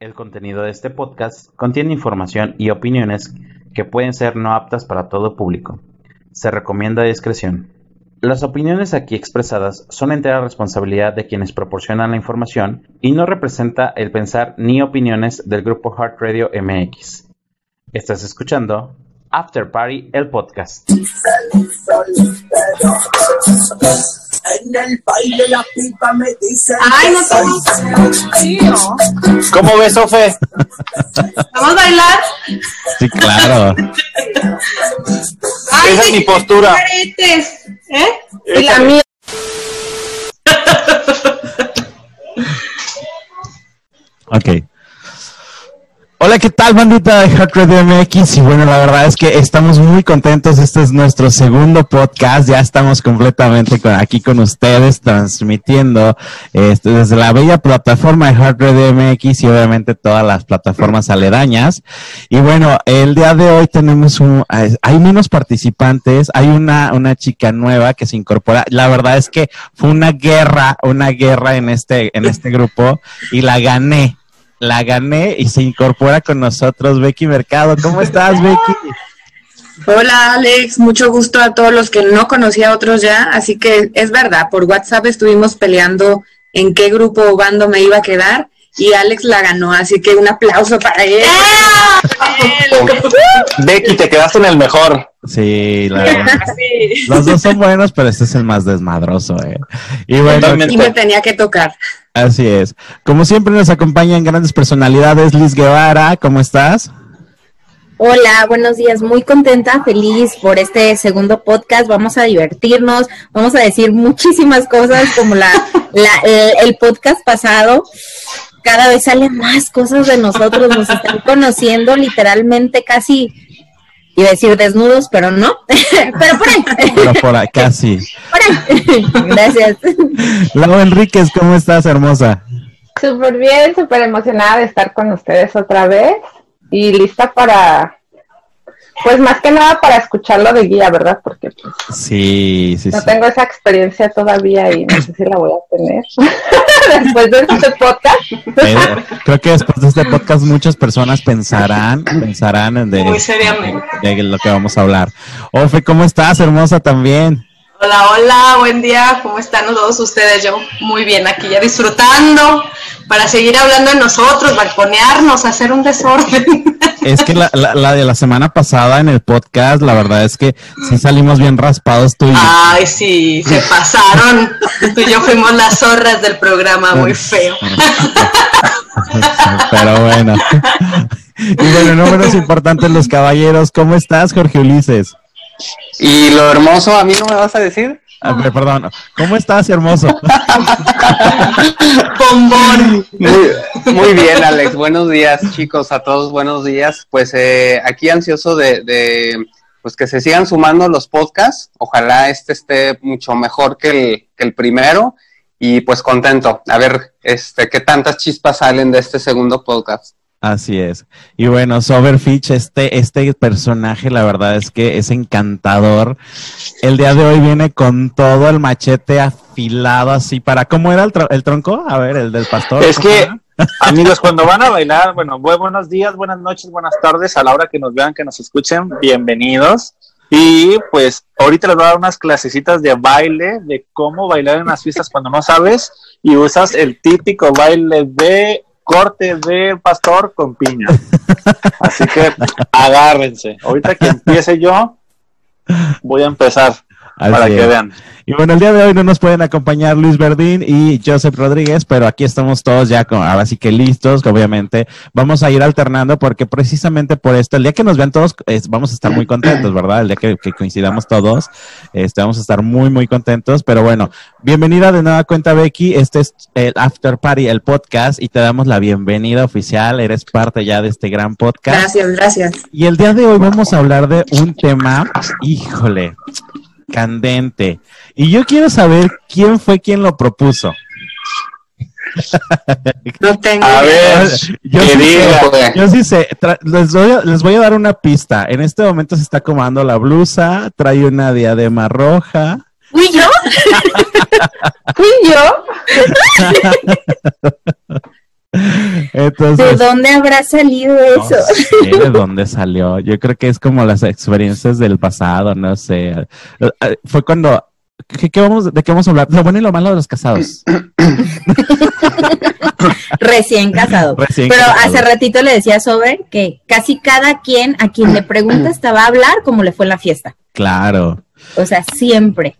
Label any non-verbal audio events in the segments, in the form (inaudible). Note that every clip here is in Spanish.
El contenido de este podcast contiene información y opiniones que pueden ser no aptas para todo público. Se recomienda discreción. Las opiniones aquí expresadas son entera responsabilidad de quienes proporcionan la información y no representa el pensar ni opiniones del grupo Heart Radio MX. Estás escuchando After Party, el podcast. En el baile la pipa me dice. Ay, no tengo. ¿Cómo ves, Ofe? ¿Vamos a bailar? Sí, claro. Ay, Esa es mi postura. aretes, ¿Eh? Y la mía. (laughs) Ok. Hola, ¿qué tal, bandita de Heart Radio MX? Y bueno, la verdad es que estamos muy contentos. Este es nuestro segundo podcast. Ya estamos completamente aquí con ustedes, transmitiendo este, desde la bella plataforma de Heart Radio MX y obviamente todas las plataformas aledañas. Y bueno, el día de hoy tenemos un, hay menos participantes. Hay una, una chica nueva que se incorpora. La verdad es que fue una guerra, una guerra en este, en este grupo y la gané la gané y se incorpora con nosotros Becky Mercado. ¿Cómo estás, Becky? Hola Alex, mucho gusto a todos los que no conocía a otros ya, así que es verdad, por WhatsApp estuvimos peleando en qué grupo o bando me iba a quedar y Alex la ganó, así que un aplauso para él. Becky, te quedaste en el mejor. Sí, la verdad. Sí. Los dos son buenos, pero este es el más desmadroso, ¿eh? Y bueno, Totalmente. Y me tenía que tocar. Así es. Como siempre nos acompañan grandes personalidades. Liz Guevara, ¿cómo estás? Hola, buenos días. Muy contenta, feliz por este segundo podcast. Vamos a divertirnos, vamos a decir muchísimas cosas como la, la- el, el podcast pasado. Cada vez salen más cosas de nosotros, nos están conociendo literalmente casi, iba a decir desnudos, pero no, (laughs) pero por ahí, Pero por acá sí. por ahí. Gracias. Lau Enríquez, ¿cómo estás, hermosa? Súper bien, súper emocionada de estar con ustedes otra vez y lista para, pues más que nada para escucharlo de guía, ¿verdad? Porque pues, Sí, sí, no sí. tengo esa experiencia todavía y no sé si la voy a tener (laughs) después de este podcast. Eh, creo que después de este podcast muchas personas pensarán, pensarán en de, Muy seriamente. de lo que vamos a hablar. Ofe, ¿cómo estás, hermosa también? Hola, hola, buen día, ¿cómo están todos ustedes? Yo muy bien aquí ya disfrutando para seguir hablando de nosotros, balconearnos, hacer un desorden. (laughs) Es que la, la, la de la semana pasada en el podcast, la verdad es que sí salimos bien raspados tú y yo. Ay, sí, se pasaron. Tú y yo fuimos las zorras del programa, muy feo. Pero bueno. Y bueno, no menos importantes los caballeros. ¿Cómo estás, Jorge Ulises? Y lo hermoso, ¿a mí no me vas a decir? A ver, perdón. ¿Cómo estás, hermoso? (laughs) Bombón. Muy, muy bien, Alex. Buenos días, chicos. A todos, buenos días. Pues eh, aquí ansioso de, de, pues que se sigan sumando los podcasts. Ojalá este esté mucho mejor que el, que el primero. Y pues contento. A ver, este, qué tantas chispas salen de este segundo podcast. Así es. Y bueno, Soberfitch, este, este personaje, la verdad es que es encantador. El día de hoy viene con todo el machete afilado así para... ¿Cómo era el, el tronco? A ver, el del pastor. Es ¿cómo que, era? (laughs) amigos, cuando van a bailar, bueno, bu- buenos días, buenas noches, buenas tardes, a la hora que nos vean, que nos escuchen, bienvenidos. Y pues ahorita les voy a dar unas clasecitas de baile, de cómo bailar en las fiestas cuando no sabes y usas el típico baile de corte de pastor con piña. Así que agárrense. Ahorita que empiece yo, voy a empezar Así para que vean. Y bueno, el día de hoy no nos pueden acompañar Luis Verdín y Joseph Rodríguez, pero aquí estamos todos ya con, ahora sí que listos, que obviamente vamos a ir alternando porque precisamente por esto, el día que nos vean todos, es- vamos a estar muy contentos, ¿verdad? El día que, que coincidamos todos, este, vamos a estar muy, muy contentos, pero bueno, bienvenida de nueva cuenta Becky, este es el After Party, el podcast, y te damos la bienvenida oficial, eres parte ya de este gran podcast. Gracias, gracias. Y el día de hoy vamos a hablar de un tema, híjole, candente. Y yo quiero saber quién fue quien lo propuso. No (laughs) tengo. A ver, Yo sí sé, diga. yo sí sé, tra- les, voy a, les voy a dar una pista. En este momento se está acomodando la blusa, trae una diadema roja. ¿Fui yo? (laughs) Fui yo. (laughs) Entonces, ¿De dónde habrá salido no eso? sé de (laughs) dónde salió. Yo creo que es como las experiencias del pasado, no sé. Eh, eh, Fue cuando. ¿qué, qué vamos, ¿De qué vamos a hablar? Lo bueno y lo malo de los casados. (coughs) Recién casado. Recién Pero casado. hace ratito le decía a Sober que casi cada quien a quien le preguntas te va a hablar como le fue en la fiesta. Claro. O sea, siempre.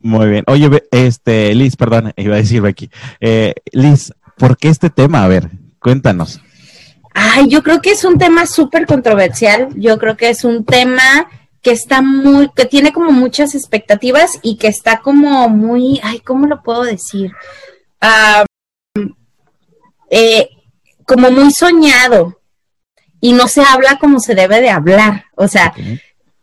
Muy bien. Oye, este, Liz, perdón, iba a decir Becky. Eh, Liz, ¿por qué este tema? A ver, cuéntanos. Ay, yo creo que es un tema súper controversial. Yo creo que es un tema que está muy, que tiene como muchas expectativas y que está como muy, ay, ¿cómo lo puedo decir? Ah, eh, como muy soñado y no se habla como se debe de hablar. O sea,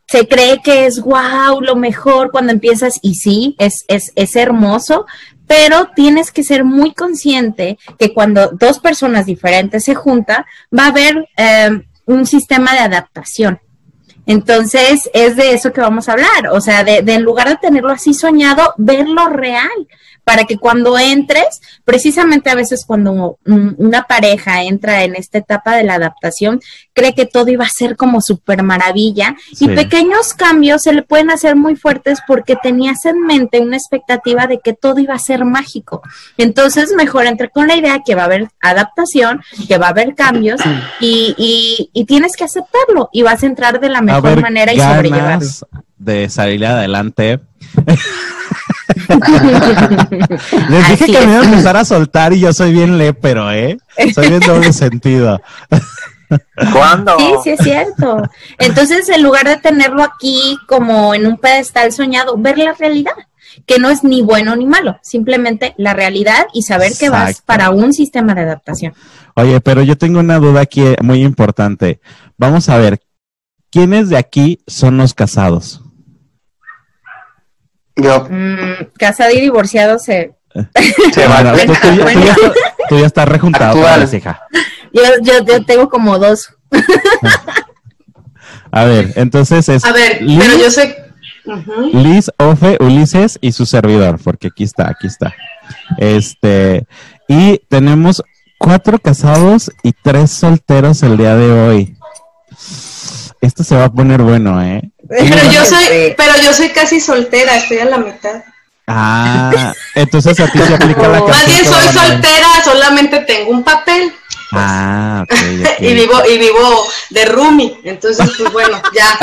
se cree que es wow, lo mejor cuando empiezas y sí, es, es, es hermoso, pero tienes que ser muy consciente que cuando dos personas diferentes se juntan, va a haber eh, un sistema de adaptación. Entonces, es de eso que vamos a hablar, o sea, de, de en lugar de tenerlo así soñado, verlo real, para que cuando entres, precisamente a veces cuando un- una pareja entra en esta etapa de la adaptación, cree que todo iba a ser como súper maravilla Sí. y pequeños cambios se le pueden hacer muy fuertes porque tenías en mente una expectativa de que todo iba a ser mágico. Entonces, mejor entre con la idea que va a haber adaptación, que va a haber cambios y, y- y tienes que aceptarlo y vas a entrar de la mejor manera y sobrellevarlo. de salir adelante. (laughs) Les dije Así que es. me iba a empezar a soltar y yo soy bien lépero, ¿eh? Soy bien doble (laughs) sentido. ¿Cuándo? Sí, sí es cierto. Entonces, en lugar de tenerlo aquí como en un pedestal soñado, ver la realidad, que no es ni bueno ni malo, simplemente la realidad y saber que vas para un sistema de adaptación. Oye, pero yo tengo una duda aquí muy importante. Vamos a ver, ¿quiénes de aquí son los casados? Yo, Mm, casado y divorciado se... se Bueno, va. tú, tú ya, tú ya estás- tú ya estás rejuntado, Actual. hija. Yo, yo, yo tengo como dos. (laughs) A ver, entonces es A ver, Liz, pero yo sé. Liz, Ofe, Ulises y su servidor, porque aquí está, aquí está. Este, y tenemos cuatro casados y tres solteros el día de hoy. Esto se va a poner bueno, ¿eh? (laughs) Pero yo soy, pero yo soy casi soltera, estoy a la mitad. Ah, entonces a ti se aplica la (laughs) Más canción bien que soy soltera, solamente tengo un papel Ah, ok, (laughs) ok. y vivo y vivo de roomie, entonces pues bueno, ya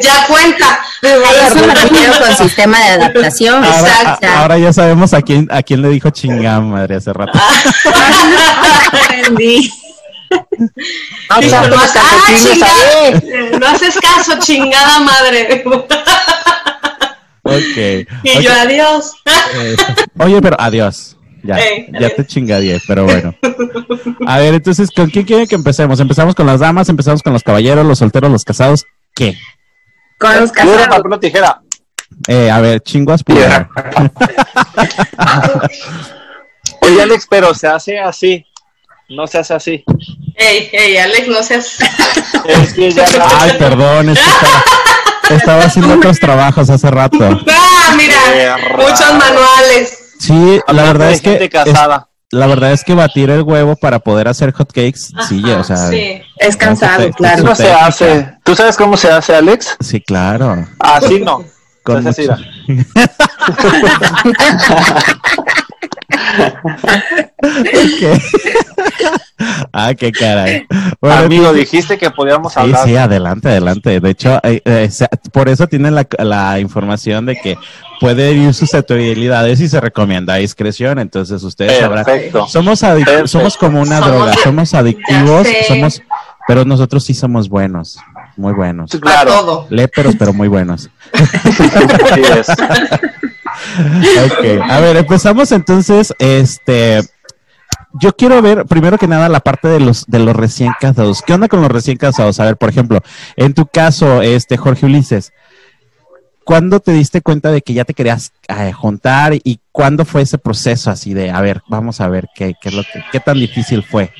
ya cuenta. Eso me refiero con sistema de adaptación. Ahora, Exacto. a- ahora ya sabemos a quién, a quién le dijo chingada madre hace rato. Ah, chinga- no haces caso, chingada madre. Ok. Y yo adiós. Eh, oye, pero adiós. Ya, Ey, ya adiós. te chingadie, pero bueno. A ver, entonces, ¿con quién quieren que empecemos? ¿Empezamos con las damas? ¿Empezamos con los caballeros, los solteros, los casados? ¿Qué? Con los Piedra, casados. papel o tijera. Eh, a ver, chinguas primero. (laughs) Oye, Alex, pero se hace así. No se hace así. Ey, ey, Alex, no seas. Es que ya Ay, perdón, es que estaba, estaba haciendo otros trabajos hace rato. Ah, mira, muchos manuales. Sí, la verdad es que gente es- casada. la verdad es que batir el huevo para poder hacer hot cakes, sí, o sea, sí. Es cansado, te- claro. ¿Cómo se hace? ¿Tú sabes cómo se hace, Alex? sí, claro. Así no. Con hace mucho- (laughs) Ok. (laughs) (laughs) ah, qué caray. Bueno, Amigo, dijiste que podíamos Sí, hablar. sí, adelante, adelante. De hecho, eh, eh, por eso tienen la, la información de que puede ir susceptibilidades y se recomienda discreción. Entonces, ustedes sabrán. Perfecto. Somos, adic- Perfecto. somos como una Somos droga, somos adictivos, somos, pero nosotros sí somos buenos, muy buenos. Claro. todo. Léperos, pero muy buenos. (laughs) Así es. Ok, a ver, empezamos entonces, este, yo quiero ver primero que nada la parte de los de los recién casados. ¿Qué onda con los recién casados? A ver, por ejemplo, en tu caso, este Jorge Ulises, ¿cuándo te diste cuenta de que ya te querías eh, juntar y cuándo fue ese proceso así de, a ver, vamos a ver qué, qué es lo que, tan difícil fue?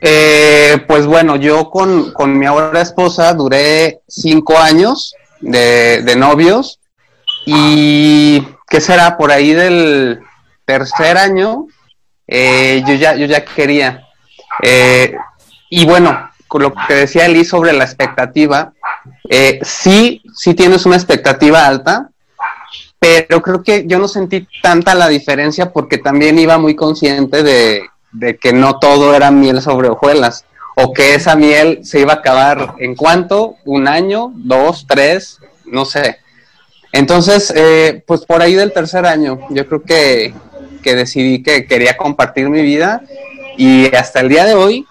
Eh, pues bueno, yo con, con mi ahora esposa duré cinco años de, de novios y ¿qué será? Por ahí del tercer año eh, yo, ya, yo ya quería. Eh, y bueno, con lo que decía Eli sobre la expectativa, eh, sí, sí tienes una expectativa alta, pero creo que yo no sentí tanta la diferencia porque también iba muy consciente de, que no todo era miel sobre hojuelas o que esa miel se iba a acabar en cuánto, un año, dos, tres, no sé. Entonces, eh, pues por ahí del tercer año, yo creo que, que, decidí que quería compartir mi vida y hasta el día de hoy,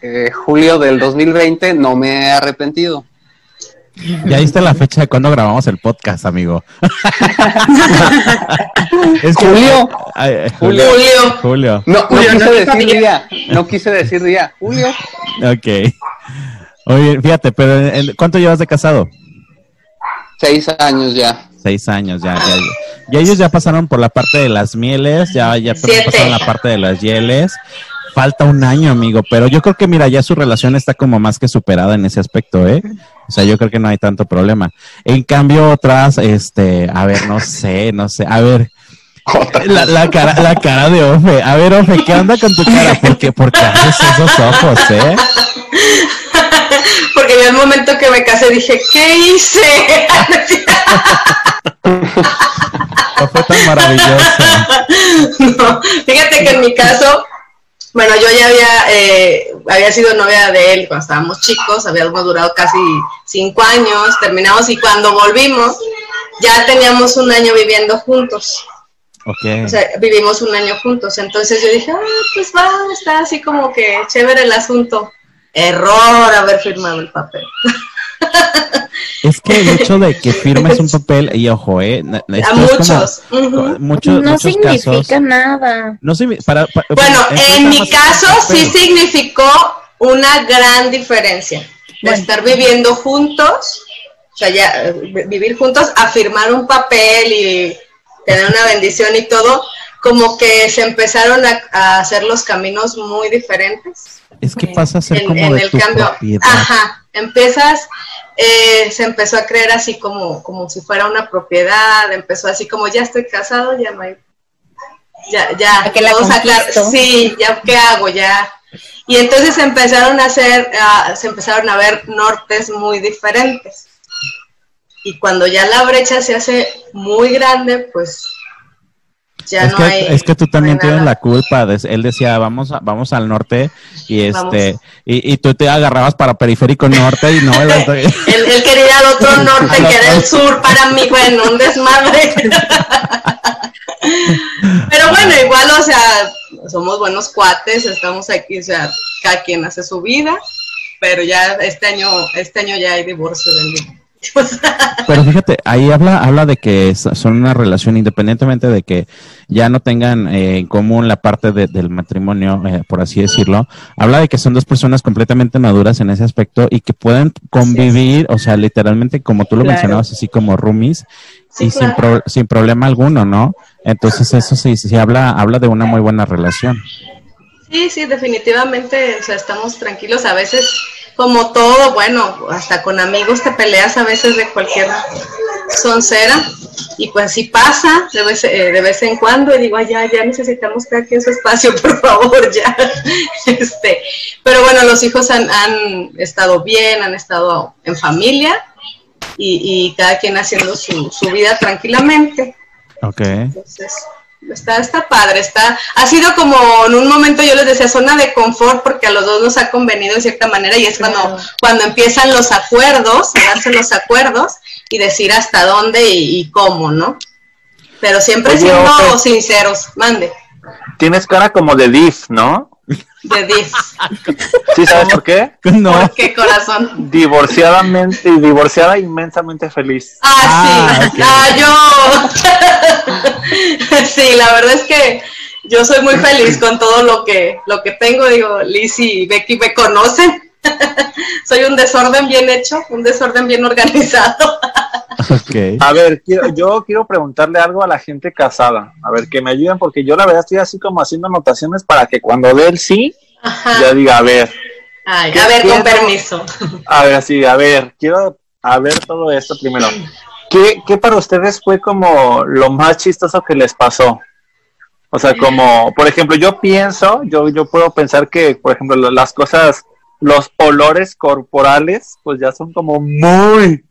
eh, julio del 2020, no me he arrepentido. Ya diste la fecha de cuando grabamos el podcast, amigo. (laughs) es que, Julio. Ay, Julio. Julio. Julio. No, no Julio, quise no decir día. No quise decir día. Julio. Ok. Oye, fíjate, pero ¿en- ¿cuánto llevas de casado? Seis años ya. Seis años, ya, ya. Ya ellos ya pasaron por la parte de las mieles, ya, ya Siete. pasaron la parte de las hieles. Falta un año, amigo, pero yo creo que, mira, ya su relación está como más que superada en ese aspecto, ¿eh? O sea, yo creo que no hay tanto problema. En cambio, otras, este, a ver, no sé, no sé, a ver, la, la cara, la cara de Ofe. A ver, Ofe, ¿qué onda con tu cara? Porque, porque haces esos ojos, ¿eh? Yo el momento que me casé dije, ¿qué hice? (laughs) No fue tan maravilloso. no, fíjate que en mi caso, bueno, yo ya había, eh, había sido novia de él cuando estábamos chicos, habíamos durado casi cinco años, terminamos y cuando volvimos ya teníamos un año viviendo juntos, Ok. o sea, vivimos un año juntos, entonces yo dije, ah, pues va, está así como que chévere el asunto. Error haber firmado el papel. Es que el hecho de que firmes un (laughs) papel, y ojo, eh, A como- muchos. no muchos significa casos. nada. No para, para- Bueno, en mi caso sí significó una gran diferencia de Bueno. estar viviendo juntos, o sea, ya eh, vi- vivir juntos, a firmar un papel y tener una bendición y todo, como que se empezaron a, a hacer los caminos muy diferentes. Es que pasa a ser en, como en de el tu cambio. propiedad. Ajá, empiezas, eh, se empezó a creer así como, como si fuera una propiedad, empezó así como ya estoy casado, ya no hay, ya, ya, ¿A que sacar, sí, ya qué hago, ya. Y entonces empezaron a hacer, ah, se empezaron a ver nortes muy diferentes. Y cuando ya la brecha se hace muy grande, pues ya es, no que, hay. es que tú no también tienes nada. la culpa. de- él decía, vamos, a- vamos al norte y este y, y tú te agarrabas para periférico norte y no. Él, él (laughs) quería ir al otro (laughs) norte, que era el sur, para mí, bueno, un desmadre. (laughs) Pero bueno, igual, o sea, somos buenos cuates, estamos aquí, o sea, cada quien hace su vida, pero ya este año, este año ya hay divorcio de mí. (laughs) Pero fíjate, ahí habla, habla de que son una relación independientemente de que ya no tengan eh, en común la parte de- del matrimonio, eh, por así decirlo. Habla de que son dos personas completamente maduras en ese aspecto y que pueden convivir, o sea, literalmente como tú lo Claro. mencionabas, así como roomies Sí, y sin, pro- sin problema alguno, ¿no? Entonces eso sí, sí habla, habla de una muy buena relación. Sí, sí, definitivamente, o sea, estamos tranquilos. A veces, como todo, bueno, hasta con amigos te peleas a veces de cualquier soncera. Y pues sí pasa de vez, eh, de vez en cuando. Y digo, "Ay, ya, ya necesitamos cada quien su espacio, (laughs) por favor, ya. Este, pero bueno, los hijos han, han estado bien, han estado en familia. Y, y cada quien haciendo su, su vida tranquilamente. Ok. Entonces, está, está padre, está, ha sido como en un momento yo les decía zona de confort porque a los dos nos ha convenido de cierta manera y es cuando, Claro. cuando empiezan los acuerdos, darse los acuerdos y decir hasta dónde y, y cómo, ¿no? Pero siempre Oye, siendo sinceros, mande, Tienes cara como de div, ¿no? De DIF, (laughs) ¿Sí sabes por qué? No. ¿por qué corazón? Divorciadamente y divorciada inmensamente feliz. Ah, Ah, sí, ah, yo. (laughs) sí, la verdad es que yo soy muy feliz con todo lo que, lo que tengo. Digo, Liz y Becky me conocen. (laughs) soy un desorden bien hecho, un desorden bien organizado. A ver, quiero, yo quiero preguntarle algo a la gente casada. A ver, que me ayuden porque yo la verdad estoy así como haciendo anotaciones para que cuando dé el sí, Ajá. ya diga, a ver, Ay, ¿Qué a ver, con permiso. a ver, así, a ver, quiero a ver todo esto primero. ¿Qué, qué para ustedes fue como lo más chistoso que les pasó? O sea, como, por ejemplo, yo pienso, yo, yo puedo pensar que, por ejemplo, lo- las cosas, los olores corporales, pues ya son como muy,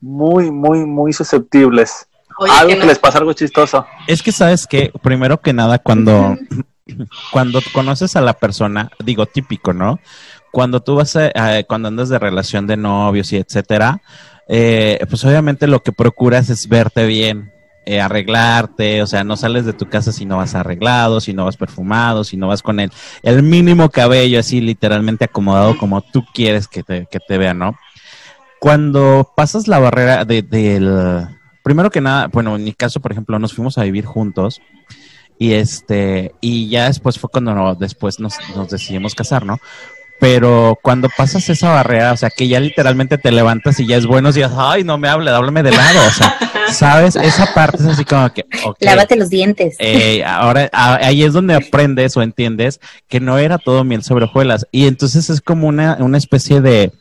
muy, muy, muy susceptibles. Oye, algo que les pasa algo chistoso. Es que sabes que, primero que nada, cuando, (laughs) cuando conoces a la persona, digo típico, ¿no? Cuando tú vas a, a- cuando andas de relación de novios y etcétera, eh, pues obviamente lo que procuras es verte bien, eh, arreglarte, o sea, no sales de tu casa si no vas arreglado, si no vas perfumado, si no vas con el, el mínimo cabello así literalmente acomodado como tú quieres que te, que te vean, ¿no? Cuando pasas la barrera de, del... Primero que nada, bueno, en mi caso, por ejemplo, nos fuimos a vivir juntos y este y ya después fue cuando no- después nos, nos decidimos casar, ¿no? Pero cuando pasas esa barrera, o sea, que ya literalmente te levantas y ya es buenos días, ay, no me hable, háblame de lado, o sea, (laughs) ¿sabes? Esa parte es así como que, ok, Lávate los dientes. eh, ahora ahí es donde aprendes o entiendes que no era todo miel sobre hojuelas. Y entonces es como una, una especie de.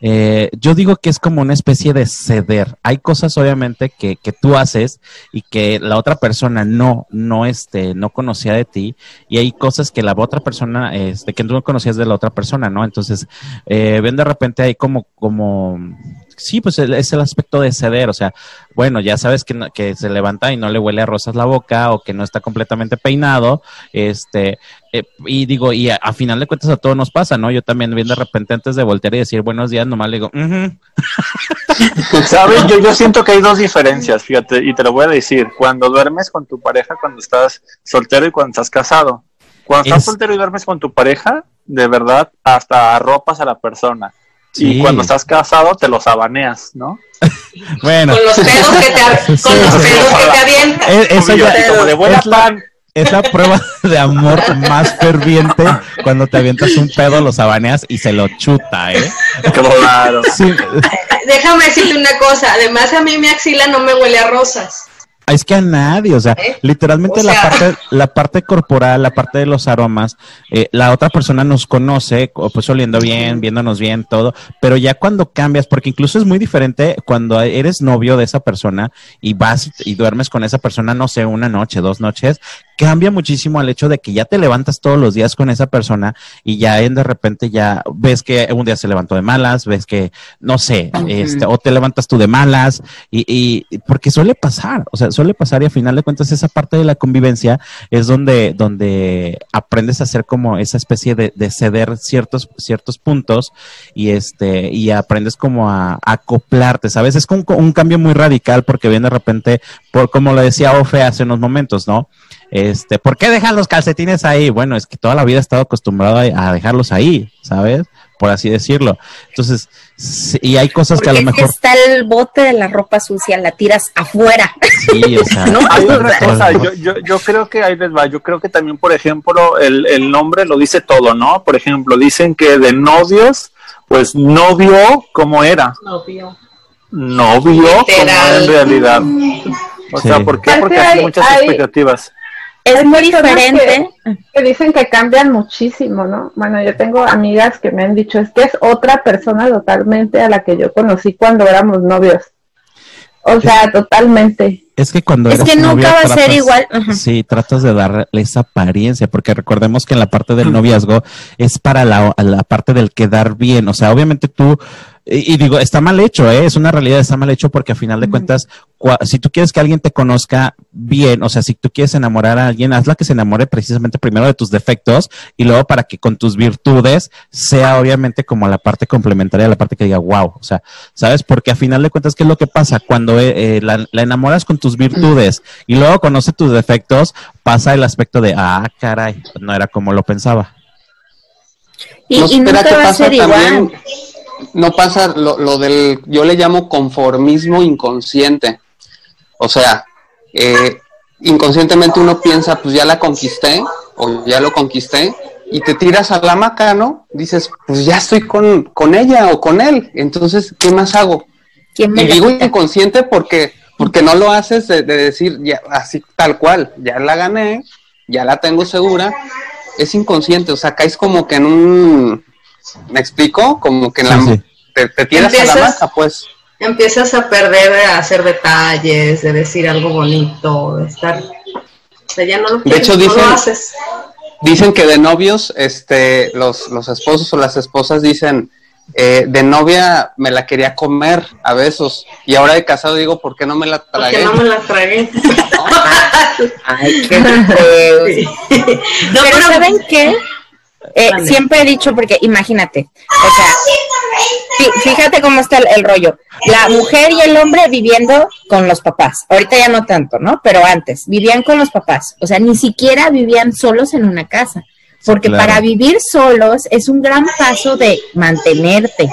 Eh, yo digo que es como una especie de ceder. Hay cosas, obviamente, que, que tú haces y que la otra persona no, no, este, no conocía de ti. Y hay cosas que la otra persona, este, que tú no conocías de la otra persona, ¿no? Entonces, eh, ven de repente ahí como, como, sí, pues es el aspecto de ceder, o sea, bueno, ya sabes que, no- que se levanta y no le huele a rosas la boca o que no está completamente peinado, este, eh, y digo, y a, a final de cuentas a todos nos pasa, ¿no? Yo también bien de repente antes de voltear y decir buenos días, nomás le digo, "Ujú". (laughs) ¿Sabes? Yo, yo siento que hay dos diferencias, fíjate, y te lo voy a decir. Cuando duermes con tu pareja, cuando estás soltero y cuando estás casado. Cuando estás Es- soltero y duermes con tu pareja, de verdad, hasta arropas a la persona. Sí. Y cuando estás casado, te los abaneas, ¿no? (laughs) Bueno, Con los pedos que te, con Sí, los sí, pedos sí. que te avientas. e- eso ya como de buena es la- pan. es la prueba (laughs) de amor más ferviente cuando te avientas un pedo, los abaneas y se lo chuta, ¿eh? Claro. Sí, Déjame decirte una cosa, además a mí mi axila no me huele a rosas. Es que a nadie, o sea, ¿Eh? literalmente O la parte, la parte corporal, la parte de los aromas, eh, la otra persona nos conoce, pues oliendo bien, viéndonos bien, todo, pero ya cuando cambias, porque incluso es muy diferente cuando eres novio de esa persona y vas y duermes con esa persona, no sé, una noche, dos noches, cambia muchísimo al hecho de que ya te levantas todos los días con esa persona y ya en de repente ya ves que un día se levantó de malas, ves que, no sé, este, o te levantas tú de malas y, y- porque suele pasar, o sea, suele pasar y a final de cuentas esa parte de la convivencia es donde, donde aprendes a hacer como esa especie de, de ceder ciertos, ciertos puntos y este, y aprendes como a, a acoplarte, ¿sabes? Es como un cambio muy radical porque viene de repente, por como lo decía Ofe hace unos momentos, ¿no? Este, ¿por qué dejan los calcetines ahí? Bueno, es que toda la vida he estado acostumbrado a, a dejarlos ahí, ¿sabes? Por así decirlo. Entonces, sí, y hay cosas que a lo es que mejor está el bote de la ropa sucia, la tiras afuera. sí, o sea, (laughs) No, Hay otra cosa, yo, yo, yo creo que ahí les va, yo creo que también, por ejemplo, el, el nombre lo dice todo, ¿no? Por ejemplo, dicen que de novios, pues novio, ¿cómo era? Novio. Novio, ¿cómo era en realidad? O Sí. sea, ¿por qué? Porque que hay hay- muchas hay- expectativas. Es muy diferente. que dicen que cambian muchísimo, ¿no? Bueno, yo tengo amigas que me han dicho, es que es otra persona totalmente a la que yo conocí cuando éramos novios. O sea, totalmente. es que cuando Es eres que nunca novia va a ser igual. Sí, tratas de darle esa apariencia, porque recordemos que en la parte del noviazgo es para la, la parte del quedar bien. O sea, obviamente tú, y, y digo, está mal hecho, ¿eh? es una realidad, está mal hecho porque a final de cuentas, cua- si tú quieres que alguien te conozca bien, o sea, si tú quieres enamorar a alguien, hazla que se enamore precisamente primero de tus defectos y luego para que con tus virtudes sea obviamente como la parte complementaria, la parte que diga, wow, o sea, ¿sabes? Porque a final de cuentas, ¿qué es lo que pasa? Cuando eh, eh, la, la enamoras con tus virtudes y luego conoce tus defectos, pasa el aspecto de, ah, caray, no era como lo pensaba. Y, No, y nunca va a ser igual. No pasa lo, lo del, yo le llamo conformismo inconsciente. O sea, eh, inconscientemente uno piensa, pues ya la conquisté o ya lo conquisté y te tiras a la hamaca, ¿no? Dices, pues ya estoy con, con ella o con él, entonces, ¿qué más hago? ¿Quién me Y digo inconsciente porque, porque no lo haces de, de decir ya, así tal cual, ya la gané, ya la tengo segura, es inconsciente, o sea, caes como que en un, ¿me explico? Como que en la, Sí, sí. Te, te tiras a la maca, pues. Empiezas a perder de hacer detalles, de decir algo bonito, de estar sea, ya no lo De quieres, hecho, no dicen- lo haces. Dicen que de novios, este, los, los esposos o las esposas dicen, eh, de novia me la quería comer a besos y ahora de casado digo, ¿por qué no me la Porque tragué? no me la tragué. (laughs) Ay, qué (laughs) feo. (laughs) No, pero, pero- ¿saben qué? Eh, siempre he dicho, porque imagínate, o sea, fí- fíjate cómo está el, el rollo. La mujer y el hombre viviendo con los papás. Ahorita ya no tanto, ¿no? Pero antes, vivían con los papás. O sea, ni siquiera vivían solos en una casa. Porque Claro. para vivir solos es un gran paso de mantenerte,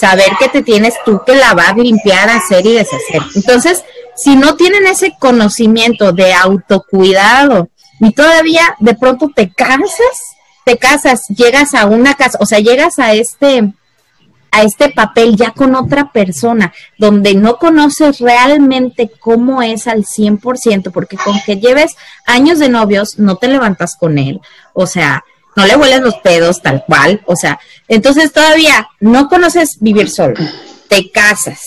saber que te tienes tú que lavar, limpiar, hacer y deshacer. Entonces, si no tienen ese conocimiento de autocuidado y todavía de pronto te casas, te casas, llegas a una casa, o sea, llegas a este a este papel ya con otra persona, donde no conoces realmente cómo es al 100%, porque con que lleves años de novios, no te levantas con él, o sea, no le hueles los pedos tal cual, o sea, entonces todavía no conoces vivir solo, te casas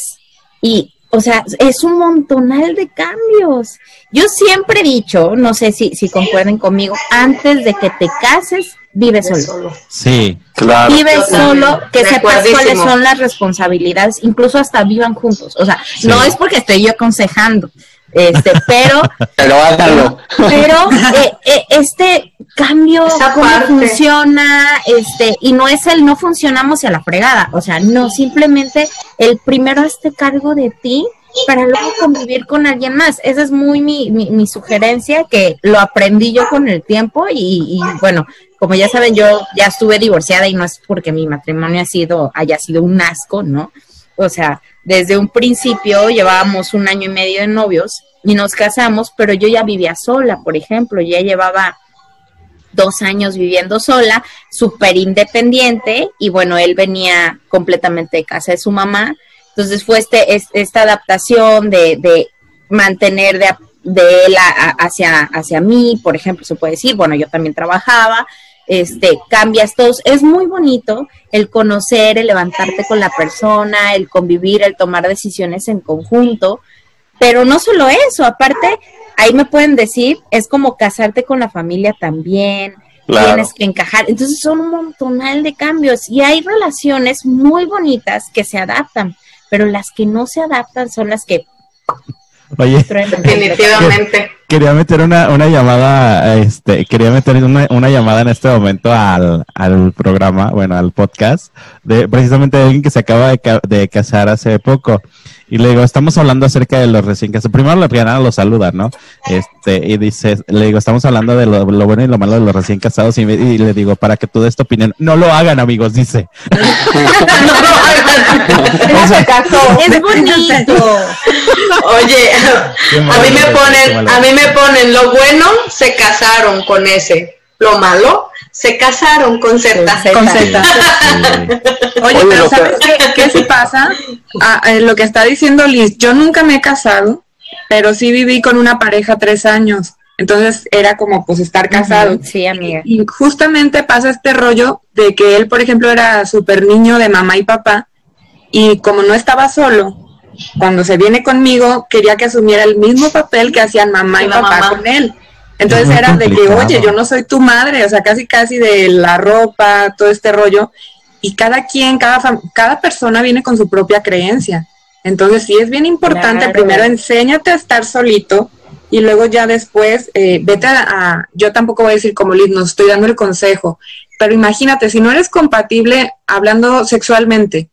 y, o sea, es un montonal de cambios. Yo siempre he dicho, no sé si, si concuerden conmigo, antes de que te cases, vive solo. Sí, Claro. Vive solo, que sepas cuáles son las responsabilidades, incluso hasta vivan juntos. O sea, no es porque estoy yo aconsejando, este, (laughs) pero, Pero háganlo. pero eh, eh, este cambio, Esa cómo parte. funciona, este, y no es el no funcionamos y a la fregada. O sea, no, simplemente el primero hazte cargo de ti para luego convivir con alguien más. Esa es muy mi, mi, mi sugerencia, que lo aprendí yo con el tiempo y, y, bueno, como ya saben, yo ya estuve divorciada y no es porque mi matrimonio ha sido, haya sido un asco, ¿no? O sea, desde un principio llevábamos un año y medio de novios y nos casamos, pero yo ya vivía sola, por ejemplo, ya llevaba dos años viviendo sola, súper independiente, y bueno, él venía completamente de casa de su mamá. Entonces fue este, es- esta adaptación de, de mantener de, de él a- a- hacia, hacia mí, por ejemplo, se puede decir, bueno, yo también trabajaba, este, cambias todos. Es muy bonito el conocer, el levantarte con la persona, el convivir, el tomar decisiones en conjunto, pero no solo eso, aparte, ahí me pueden decir, es como casarte con la familia también, Claro. tienes que encajar. Entonces son un montonal de cambios y hay relaciones muy bonitas que se adaptan, pero las que no se adaptan son las que oye. (laughs) Definitivamente. Quería meter una, una llamada, este, quería meter una, una llamada en este momento al, al programa, bueno, al podcast, de precisamente de alguien que se acaba de, ca- de casar hace poco. Y le digo, estamos hablando acerca de los recién casados. Primero la primera lo saluda, ¿no? Este, y dice, le digo, estamos hablando de lo, lo bueno y lo malo de los recién casados. Y, me- y le digo, para que tú des tu opinión. No lo hagan, amigos, dice. (laughs) (laughs) Ella se casó. Es bonito. Oye, a mí me ponen, a mí me ponen lo bueno, se casaron con ese. Lo malo, se casaron con Z. Con Sí, Z. sí. (laughs) Oye, Oye, pero lo que- ¿sabes qué, qué sí pasa? Ah, eh, lo que está diciendo Liz, yo nunca me he casado, pero sí viví con una pareja tres años. Entonces era como pues estar casado. Sí, amiga. Y justamente pasa este rollo de que él, por ejemplo, era súper niño de mamá y papá, y como no estaba solo, cuando se viene conmigo, quería que asumiera el mismo papel que hacían mamá y papá mamá. con él. Entonces era de que, oye, yo no soy tu madre, o sea, casi casi de la ropa, todo este rollo, y cada quien, cada, fam- cada persona viene con su propia creencia. Entonces sí es bien importante, Claro. primero enséñate a estar solito y luego ya después eh, vete a, a- yo tampoco voy a decir como Liz, no estoy dando el consejo, pero imagínate, si no eres compatible hablando sexualmente,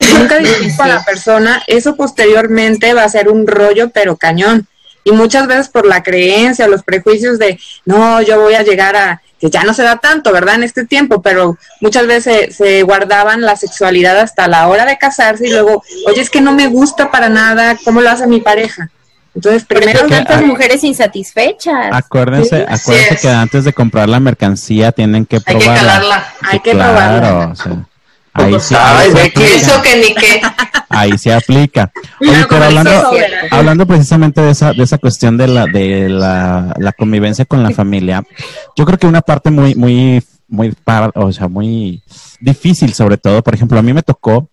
nunca disfrutas con la persona, eso posteriormente va a ser un rollo pero cañón. Y muchas veces por la creencia, los prejuicios de, no, yo voy a llegar a, que ya no se da tanto, ¿verdad? En este tiempo, pero muchas veces se, se guardaban la sexualidad hasta la hora de casarse y luego, oye, es que no me gusta para nada, ¿cómo lo hace mi pareja? Entonces, primero, tantas ah, mujeres insatisfechas. Acuérdense, acuérdense es. que antes de comprar la mercancía tienen que Hay que probarla. calarla. hay que claro, probarla. o sea, ahí sí, ahí, se aplica, Eso que ni qué. ahí se aplica. Oye, Pero hablando, precisamente de esa, de esa cuestión de la, de la, la convivencia con la familia, yo creo que una parte muy, muy, muy, par- o sea, muy difícil sobre todo, por ejemplo, a mí me tocó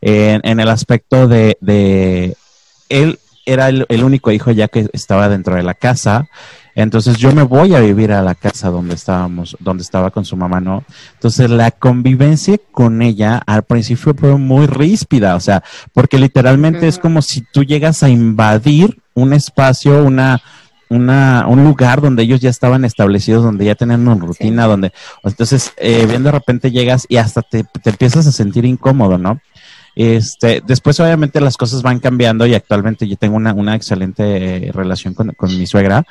en, en el aspecto de, de él era el, el único hijo ya que estaba dentro de la casa Entonces yo me voy a vivir a la casa donde estábamos, donde estaba con su mamá, ¿no? Entonces la convivencia con ella al principio fue muy ríspida, o sea, porque literalmente es como si tú llegas a invadir un espacio, una, una, un lugar donde ellos ya estaban establecidos, donde ya tenían una rutina, donde, entonces, eh, bien de repente llegas y hasta te, te empiezas a sentir incómodo, ¿no? Este, después obviamente las cosas van cambiando y actualmente yo tengo una, una excelente eh, relación con, con mi suegra,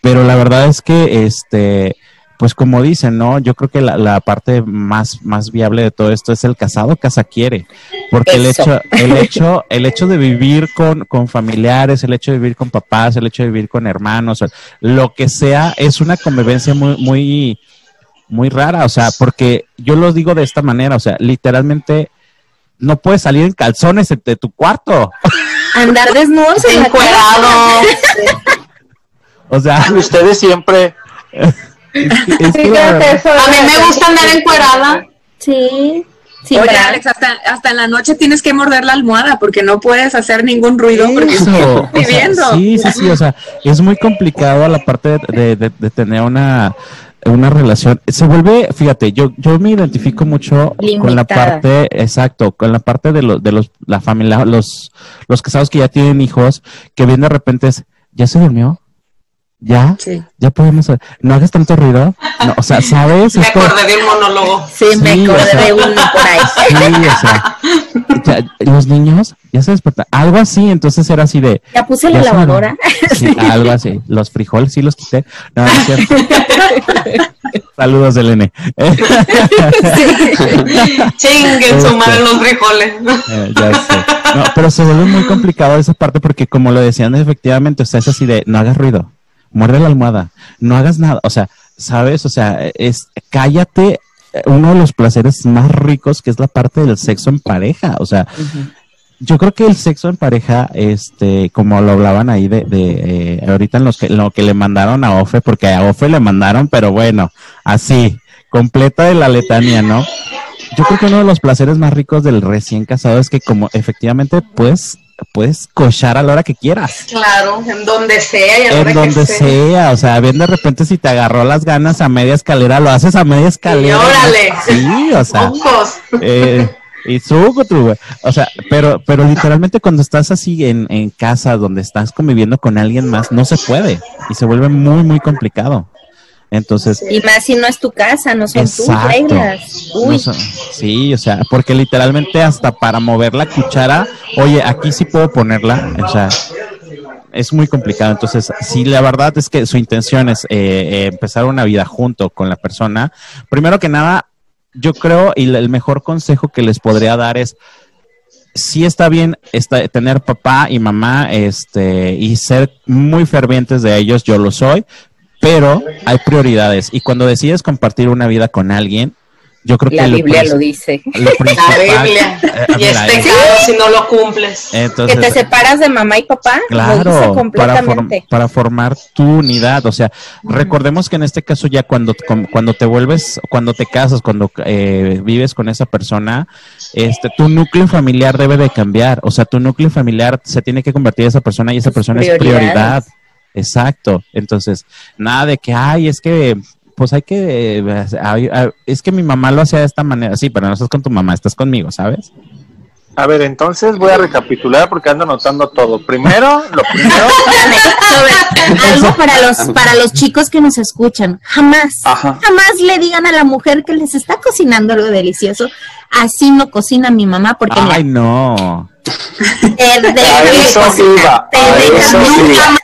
pero la verdad es que este, pues como dicen, ¿no? Yo creo que la, la parte más, más viable de todo esto es el casado casa quiere. Porque el hecho, el (laughs) hecho, el hecho de vivir con, con familiares, el hecho de vivir con papás, el hecho de vivir con hermanos, lo que sea, es una convivencia muy, muy, muy rara. O sea, porque yo lo digo de esta manera, o sea, literalmente no puedes salir en calzones de, tu cuarto. Andar la Encuerado. (laughs) O sea, (laughs) Ustedes siempre, es que que A mí me gusta andar encuerada. Sí. Sí, Oye, ¿verdad? Alex, hasta, hasta en la noche tienes que morder la almohada porque no puedes hacer ningún ruido porque estás o sea, viviendo. sí, sí, sí, o sea, es muy complicado a la parte de, de- de- de tener una, una relación. Se vuelve, fíjate, yo, yo me identifico mucho con la parte, exacto, con la parte de los, de los, la familia, los, los casados que ya tienen hijos, que bien de repente es, ¿ya se durmió? ¿Ya? Sí. ¿Ya podemos? No hagas tanto ruido. No, o sea, ¿sabes? Me acordé de un monólogo. Sí, me o acordé sea. de uno por ahí. (laughs) Sí, o sea, ya- los niños ya se despertan. Algo así, entonces era así de, Ya puse la lavadora. (laughs) Sí, (laughs) algo así. Los frijoles sí los quité. No, no es cierto. Saludos, Elene. Chinguen su madre los frijoles. Eh, ya sé. No, pero se vuelve muy complicado esa parte porque como lo decían efectivamente, o sea, es así de no hagas ruido, muerde la almohada, no hagas nada, o sea, sabes, o sea, es cállate. eh, Uno de los placeres más ricos que es la parte del sexo en pareja, o sea, yo creo que el sexo en pareja, este, como lo hablaban ahí de, de eh, ahorita en los que, lo que le mandaron a Ofe, porque a Ofe le mandaron, pero bueno, así, completa de la letanía, ¿no? Yo creo que uno de los placeres más ricos del recién casado es que como efectivamente puedes, puedes cochar a la hora que quieras. Claro, en donde sea y a la hora En que donde sea. sea, o sea, bien de repente si te agarró las ganas a media escalera, lo haces a media escalera. órale. Sí, o sea. Eh, y sucutru, güey. O sea, pero, pero literalmente cuando estás así en, en casa, donde estás conviviendo con alguien más, no se puede. Y se vuelve muy, muy complicado. Entonces, Y más si no es tu casa, no son tus Exacto. reglas. no Uy, son- sí, o sea, porque literalmente hasta para mover la cuchara, oye, aquí sí puedo ponerla, o sea, es muy complicado. Entonces, si la verdad es que su intención es eh, eh, empezar una vida junto con la persona, primero que nada, yo creo y el mejor consejo que les podría dar es sí está bien está, tener papá y mamá este y ser muy fervientes de ellos, yo lo soy, pero hay prioridades y cuando decides compartir una vida con alguien, yo creo la que lo Biblia lo dice. lo La Biblia. eh, Y mira, es eh, pecado si no lo cumples. entonces, que te separas de mamá y papá, lo dice Claro, para, form- completamente. para formar tu unidad. O sea, recordemos que en este caso ya cuando, cuando te vuelves, cuando te casas, cuando eh, vives con esa persona, este, tu núcleo familiar debe de cambiar. O sea, tu núcleo familiar se tiene que convertir en esa persona y esa Tus persona es prioridad. Exacto. Entonces, nada de que, ay, es que, pues hay que, ay, ay, es que mi mamá lo hacía de esta manera. Sí, pero no estás con tu mamá, estás conmigo, ¿sabes? a ver, entonces voy a recapitular porque ando anotando todo. Primero, lo primero, (laughs) Algo para los, para los chicos que nos escuchan. Jamás, Ajá. jamás le digan a la mujer que les está cocinando algo delicioso. Así no cocina mi mamá porque Ay, mira, no. Te a deja de eso iba, te a eso iba.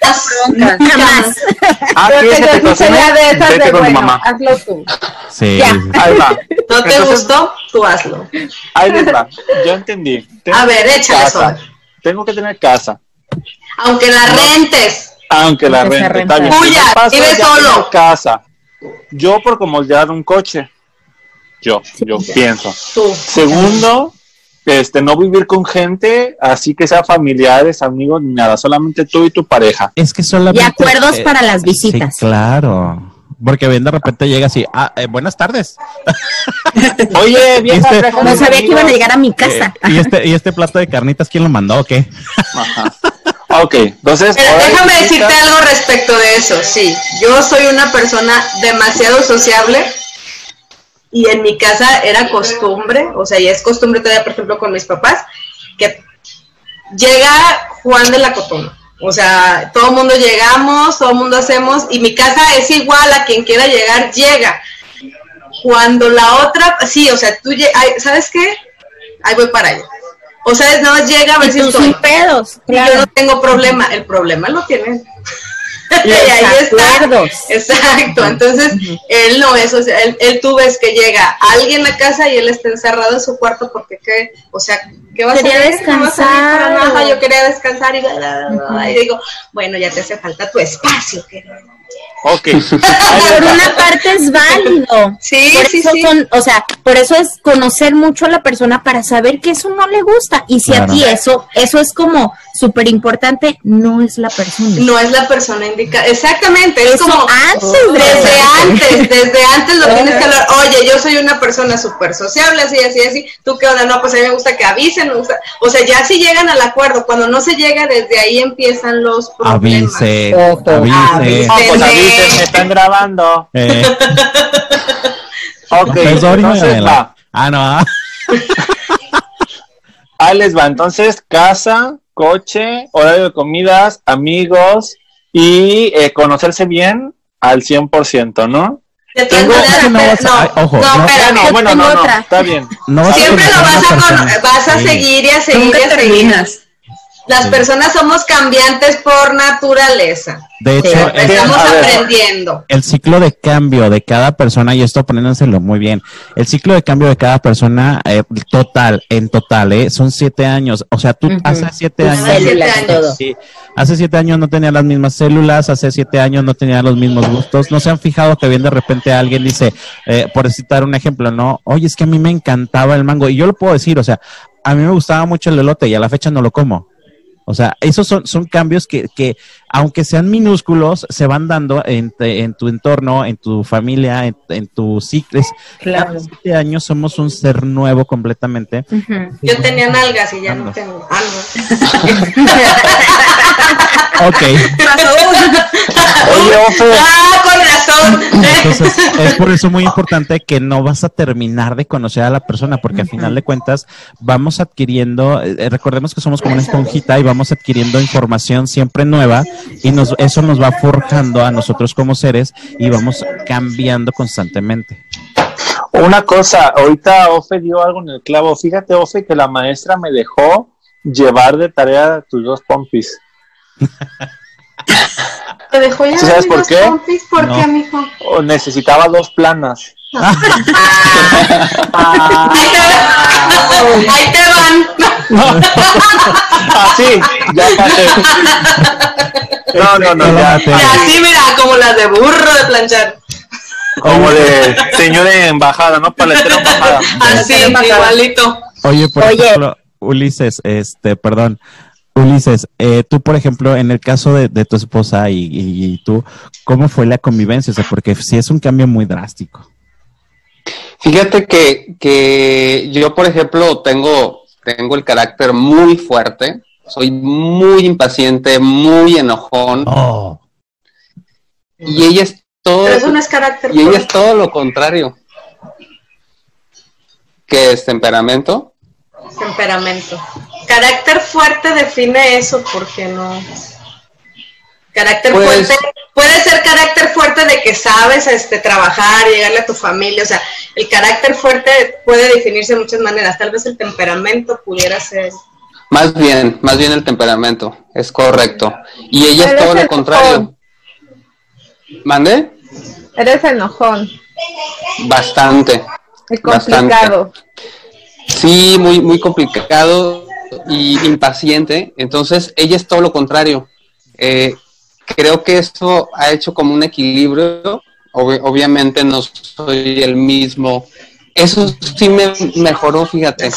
Nunca más. Ah, ¿quieres que te yo sí cocine? sería de esas Vete de, con tu bueno, mamá. hazlo tú. Sí. Ya. Ahí va. ¿No te Entonces- gustó? Tú hazlo. Ahí va. Yo entendí. Tengo A ver, échale. Sol. Tengo que tener casa. Aunque la rentes. Aunque la Aunque sea renta. Está bien. Tuya, vive solo. casa. Yo por comodidad un coche. Yo, yo pienso. Tú. Segundo, este, no vivir con gente así que sea familiares, amigos, ni nada. Solamente tú y tu pareja. Es que solamente. Y acuerdos eh, para las visitas. Sí, claro. Porque bien de repente llega así, ah, eh, buenas tardes. (laughs) Oye, vieja, Este- No sabía que iban a llegar a mi casa. Eh, y este y este plato de carnitas, ¿quién lo mandó o qué? Ajá. Ok, entonces. Pero déjame decirte algo respecto de eso. Sí, yo soy una persona demasiado sociable y en mi casa era costumbre, o sea, y es costumbre todavía, por ejemplo, con mis papás, que llega Juan de la Cotona. O sea, todo el mundo llegamos, todo el mundo hacemos, y mi casa es igual a quien quiera llegar, llega. Cuando la otra, sí, o sea, tú, ay, ¿sabes qué? Ahí voy para allá. O sea, no llega a ver Y si tú estoy. sin pedos, Y Yo claro. no tengo problema, el problema lo tienen. (laughs) y ahí está. Exacto, entonces él no es, o sea, él, él tú ves que llega alguien a casa y él está encerrado en su cuarto porque qué, o sea, ¿qué vas Quería a hacer? No vas a salir para descansar. nada, yo quería descansar y, y digo, bueno, ya te hace falta tu espacio. querido. Ok. (laughs) Por una parte es válido. Sí, por sí, eso sí. son, o sea, por eso es conocer mucho a la persona para saber que eso no le gusta. Y si Claro. a ti eso, eso es como súper importante, no es la persona. No es la persona indicada, exactamente, es Eso como antes de- desde antes, desde antes lo tienes que hablar. Oye, yo soy una persona súper sociable, así, así, así. ¿Tú qué onda? No, pues a mí me gusta que avisen, me gusta. O sea, ya si llegan al acuerdo, cuando no se llega, desde ahí empiezan los problemas. Avise, Ojo. Avisen, me están grabando. Eh, Ok, entonces va. Ah, no. ah. (laughs) Ahí les va. Entonces, casa, coche, horario de comidas, amigos y eh, conocerse bien al 100%, ¿no? De todas maneras, no pero- a- ojo, no, no. espérame. No, bueno, no, no, otra. está bien. No Siempre lo vas a, vas a seguir y a seguir Nunca y a seguir. terminas. Las Sí. personas somos cambiantes por naturaleza. De hecho, Sí. Estamos ver. aprendiendo. el ciclo de cambio de cada persona, y esto poniéndoselo muy bien, el ciclo de cambio de cada persona, eh, total, en total, eh, son siete años. O sea, tú hace siete años. células, Siete años. todo. Sí, hace siete años no tenía las mismas células, hace siete años no tenía los mismos gustos. No se han fijado que bien de repente alguien dice, eh, por citar un ejemplo, no, oye, es que a mí me encantaba el mango. Y yo lo puedo decir, o sea, a mí me gustaba mucho el elote y a la fecha no lo como. O sea, esos son, son cambios que, que, aunque sean minúsculos, se van dando en, te- en tu entorno, en tu familia, en, en tu ciclo. Claro. Cada siete años somos un ser nuevo completamente. Yo tenía nalgas y ya no tengo. Ah, (laughs) (laughs) Ok. Oye, Ofe. Ah, con razón. Entonces, es por eso muy importante que no vas a terminar de conocer a la persona, porque al final de cuentas vamos adquiriendo, eh, recordemos que somos como una esponjita y vamos adquiriendo información siempre nueva y nos, eso nos va forjando a nosotros como seres y vamos cambiando constantemente. Una cosa, ahorita Ofe dio algo en el clavo. Fíjate, Ofe, que la maestra me dejó llevar de tarea tus dos pompis. Te dejó ya ¿Tú sabes por qué? pompis, ¿Por No. qué, mijo? O necesitaba dos planas. (laughs) Ahí te, ahí te van. Así, ya pasé. No, no, no, ya. Y así, mira, como las de burro de planchar. Como de señor de embajada, ¿no? Paletero embajada. Así, igualito. Oye, por Oye. ejemplo, Ulises, este, perdón, Ulises, eh, tú, por ejemplo, en el caso de, de tu esposa y, y- y tú, ¿cómo fue la convivencia? O sea, porque sí es un cambio muy drástico. Fíjate que, que yo, por ejemplo, tengo, tengo el carácter muy fuerte, soy muy impaciente, muy enojón, Oh. y ella es todo, Pero eso no es carácter. y ella es todo lo contrario. ¿Qué es temperamento? Temperamento. Carácter fuerte define eso, porque no. Carácter Pues- fuerte puede ser carácter fuerte de que sabes este trabajar, llegarle a tu familia, o sea, el carácter fuerte puede definirse de muchas maneras, tal vez el temperamento pudiera ser. Más bien, más bien el temperamento, es correcto. Y ella es todo lo contrario. ¿Mande? Eres enojón Bastante. Bastante. complicado. Sí, muy, muy complicado y impaciente. Entonces, ella es todo lo contrario. Eh, creo que esto ha hecho como un equilibrio. Ob- obviamente no soy el mismo. Eso sí me mejoró, fíjate.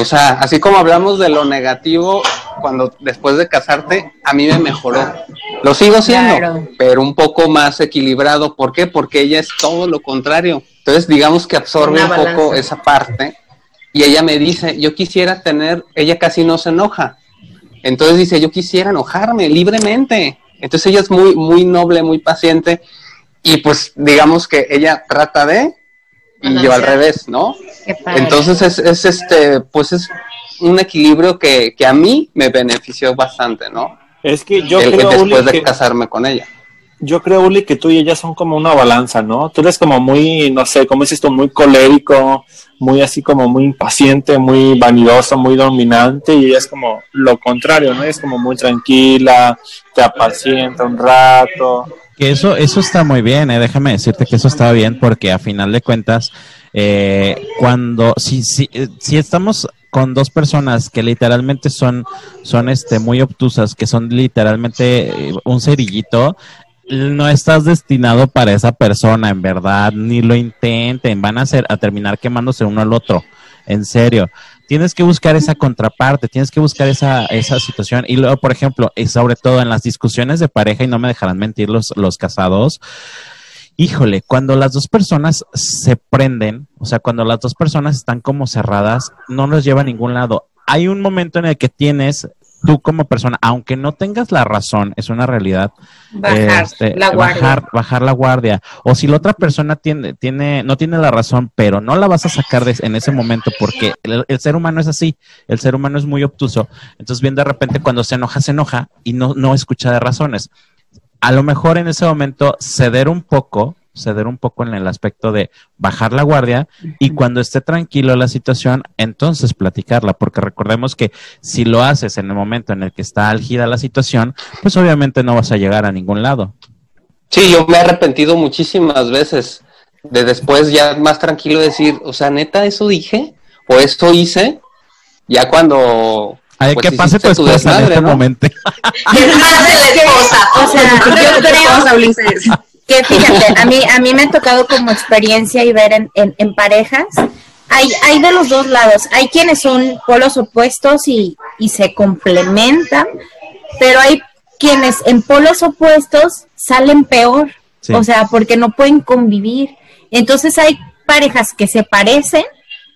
O sea, así como hablamos de lo negativo, cuando después de casarte, a mí me mejoró. Lo sigo siendo, Claro. pero un poco más equilibrado. ¿Por qué? Porque ella es todo lo contrario. Entonces, digamos que absorbe Una un poco esa parte. Y ella me dice, yo quisiera tener, ella casi no se enoja, Entonces dice, yo quisiera enojarme libremente. Entonces ella es muy, muy noble, muy paciente. Y pues digamos que ella trata de, y yo al revés, ¿no? Qué padre. Entonces es, es este, pues es un equilibrio que, que a mí me benefició bastante, ¿no? Es que yo El- creo, Uli, después de que, casarme con ella. Yo creo, Uli, que tú y ella son como una balanza, ¿no? Tú eres como muy, no sé, como dices tú, muy colérico, muy así como muy impaciente, muy vanidoso, muy dominante, y ella es como lo contrario, ¿no? Es como muy tranquila, te apacienta un rato. Eso, eso está muy bien, eh. déjame decirte que eso está bien porque a final de cuentas, eh, cuando, si, si, si estamos con dos personas que literalmente son, son este, muy obtusas, que son literalmente eh, un cerillito, no estás destinado para esa persona, en verdad, ni lo intenten, van a, ser, a terminar quemándose uno al otro, en serio. Tienes que buscar esa contraparte, tienes que buscar esa, esa situación. Y luego, por ejemplo, y sobre todo en las discusiones de pareja, y no me dejarán mentir los, los casados, híjole, cuando las dos personas se prenden, o sea, cuando las dos personas están como cerradas, no los lleva a ningún lado. Hay un momento en el que tienes tú como persona, aunque no tengas la razón, es una realidad, Bajar este, la guardia. bajar, bajar la guardia. O si la otra persona tiene, tiene, no tiene la razón, pero no la vas a sacar de- en ese momento porque el, el ser humano es así, el ser humano es muy obtuso. Entonces bien de repente cuando se enoja, se enoja y no, no escucha de razones. A lo mejor en ese momento ceder un poco, ceder un poco en el aspecto de bajar la guardia y cuando esté tranquilo la situación, entonces platicarla, porque recordemos que si lo haces en el momento en el que está álgida la situación, pues obviamente no vas a llegar a ningún lado. Sí, yo me he arrepentido muchísimas veces de después ya más tranquilo decir, o sea, neta, eso dije o eso hice, ya cuando... Ay, pues, que pase tu esposa en desmadre, este ¿no? momento. ¿Qué más de la esposa? O sea, yo creo Cosa, Ulises. Que fíjate, a mí, a mí me ha tocado como experiencia y ver en, en, en parejas, hay, hay de los dos lados, hay quienes son polos opuestos y, y se complementan, pero hay quienes en polos opuestos salen peor, Sí. o sea, porque no pueden convivir. Entonces hay parejas que se parecen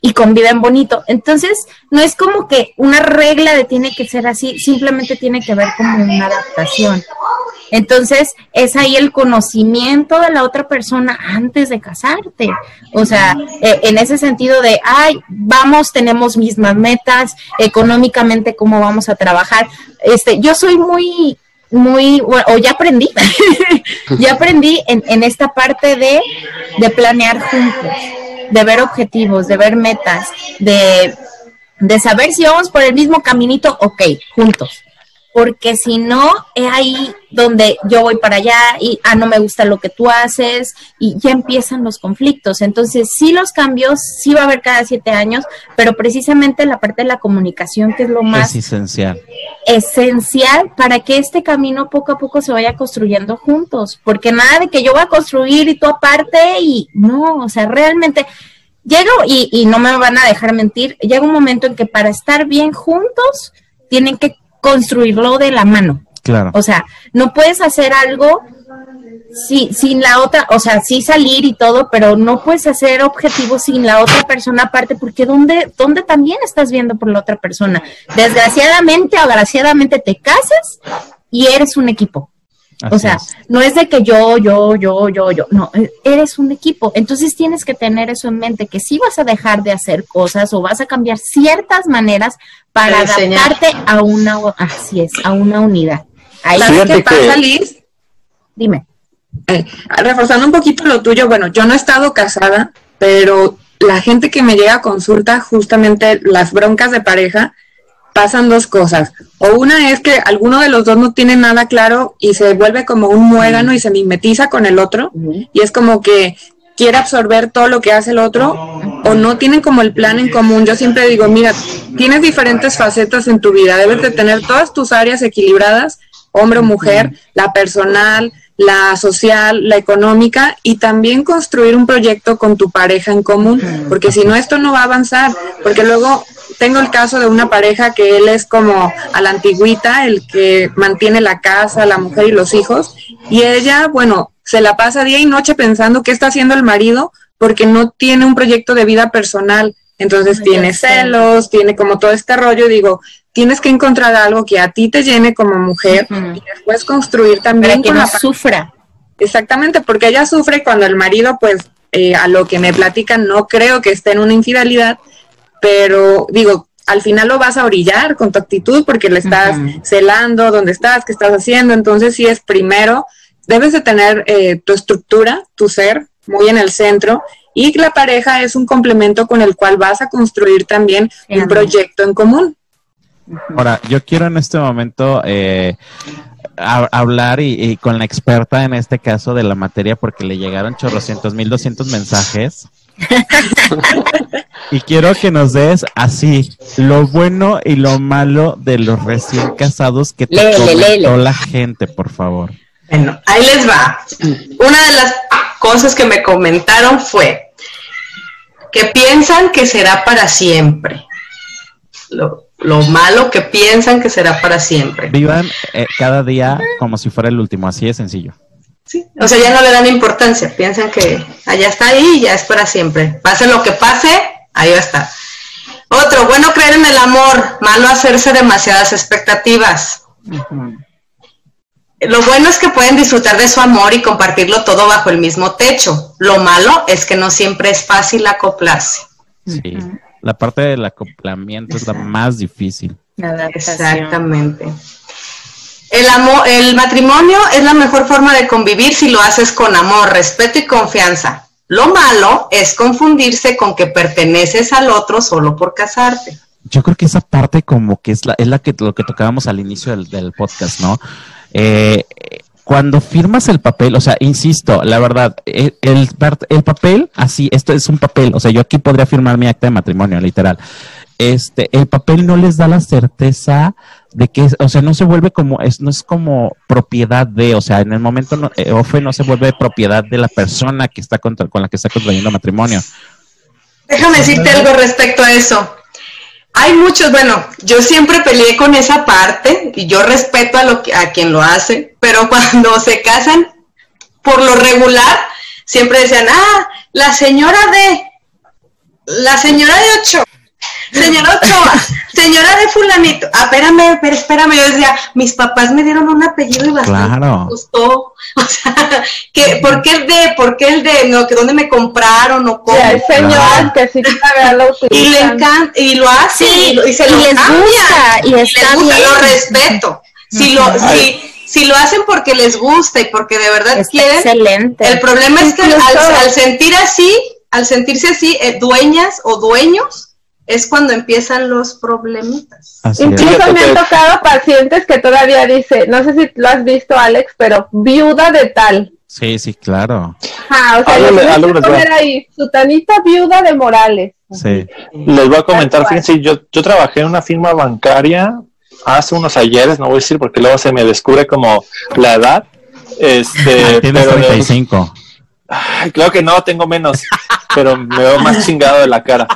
y conviven bonito. Entonces, no es como que una regla de tiene que ser así, simplemente tiene que ver como una adaptación. Entonces, es ahí el conocimiento de la otra persona antes de casarte. O sea, eh, en ese sentido de, ay, vamos, tenemos mismas metas, económicamente, cómo vamos a trabajar. Este, yo soy muy, muy, bueno, o ya aprendí, (laughs) ya aprendí en, en esta parte de, de planear juntos, de ver objetivos, de ver metas, de, de saber si vamos por el mismo caminito, ok, juntos porque si no, es ahí donde yo voy para allá y, ah, no me gusta lo que tú haces y ya empiezan los conflictos. Entonces, sí los cambios, sí va a haber cada siete años, pero precisamente la parte de la comunicación, que es lo más Es esencial. esencial para que este camino poco a poco se vaya construyendo juntos, porque nada de que yo voy a construir y tú aparte y no, o sea, realmente llega y, y no me van a dejar mentir, llega un momento en que para estar bien juntos tienen que construirlo de la mano. Claro. O sea, no puedes hacer algo si, sin la otra, o sea, sí salir y todo, pero no puedes hacer objetivos sin la otra persona aparte, porque ¿dónde, dónde también estás viendo por la otra persona? Desgraciadamente o agraciadamente te casas y eres un equipo. O sea, es. no es de que yo, yo, yo, yo, yo, no, e- eres un equipo. Entonces tienes que tener eso en mente, que sí vas a dejar de hacer cosas o vas a cambiar ciertas maneras para adaptarte a una, así es, a una unidad. Ahí, ¿Sabes qué pasa, que- Liz? dime. Eh, reforzando un poquito lo tuyo, bueno, yo no he estado casada, pero la gente que me llega a consulta, justamente las broncas de pareja, pasan dos cosas. O una es que alguno de los dos no tiene nada claro y se vuelve como un muégano y se mimetiza con el otro, y es como que quiere absorber todo lo que hace el otro, o no tienen como el plan en común. Yo siempre digo, mira, tienes diferentes facetas en tu vida, debes de tener todas tus áreas equilibradas, hombre o mujer, la personal, la social, la económica y también construir un proyecto con tu pareja en común, porque si no esto no va a avanzar, porque luego tengo el caso de una pareja que él es como a la antigüita, el que mantiene la casa, la mujer y los hijos, y ella, bueno, se la pasa día y noche pensando qué está haciendo el marido porque no tiene un proyecto de vida personal, entonces Ay, tiene sé. celos, tiene como todo este rollo, digo, tienes que encontrar algo que a ti te llene como mujer y después construir también Para que con no la sufra. Exactamente, porque ella sufre cuando el marido, pues, eh, a lo que me platican, no creo que esté en una infidelidad, pero digo, al final lo vas a orillar con tu actitud porque le estás celando, dónde estás, qué estás haciendo, entonces sí es primero, debes de tener eh, tu estructura, tu ser, muy en el centro, y la pareja es un complemento con el cual vas a construir también Sí, un proyecto en común. Ahora, yo quiero en este momento eh, ha- hablar y, y con la experta en este caso de la materia porque le llegaron chorrocientos mil doscientos mensajes. (laughs) y quiero que nos des así lo bueno y lo malo de los recién casados que te Léele, comentó la gente, por favor. Bueno, ahí les va. Una de las cosas que me comentaron fue que piensan que será para siempre. Lo, lo malo que piensan que será para siempre. Vivan eh, cada día como si fuera el último, así de sencillo. Sí, O sea, ya no le dan importancia, piensan que allá está ahí y ya es para siempre. Pase lo que pase, ahí va a estar. Otro, bueno creer en el amor, malo hacerse demasiadas expectativas. Lo bueno es que pueden disfrutar de su amor y compartirlo todo bajo el mismo techo. Lo malo es que no siempre es fácil acoplarse. Sí. La parte del acoplamiento es la más difícil. La. Exactamente. El, amor, el matrimonio es la mejor forma de convivir si lo haces con amor, respeto y confianza. Lo malo es confundirse con que perteneces al otro solo por casarte. Yo creo que esa parte como que es la, es la que lo que tocábamos al inicio del, del podcast, ¿no? Eh, cuando firmas el papel, o sea, insisto, la verdad, el, el, part- el papel, así, esto es un papel, o sea, yo aquí podría firmar mi acta de matrimonio, literal. Este, el papel no les da la certeza de que, o sea, no se vuelve como, es, no es como propiedad de, o sea, en el momento no, eh, OFE no se vuelve propiedad de la persona que está contra, con la que está contrayendo matrimonio. Déjame decirte algo respecto a eso. Hay muchos, bueno, yo siempre peleé con esa parte y yo respeto a, lo a quien lo hace, pero (laughs) cuando se casan, por lo regular, siempre decían, ah, la señora de, la señora de Ocho, señora Ochoa, señora de fulanito, ah, espérame, pero espérame, yo decía, mis papás me dieron un apellido y bastante Claro. me gustó, (laughs) o sea, que, ¿por qué el de, por qué el de, no, que dónde me compraron o cómo? hay señoras que sí y le encanta y lo hace Sí, y, lo- y se y lo les cambia. gusta, y les está gusta, bien. lo respeto si lo si, si lo hacen porque les gusta y porque de verdad Está quieren excelente. el problema es que al sentir así al sentirse así eh, dueñas o dueños es cuando empiezan los problemitas Así. Incluso me han tocado pacientes que todavía dice, no sé si lo has visto Alex, pero viuda de tal. Sí, sí, claro. Ah, o sea, Algo le le- tienes algo que les va. poner ahí, sutanita viuda de Morales. Sí. Les voy a comentar, fíjense, yo, yo trabajé en una firma bancaria hace unos ayeres, no voy a decir porque luego se me descubre como la edad. Este, (laughs) Tienes pero de- 35. Ay, claro que no, tengo menos, pero me veo más chingado de la cara.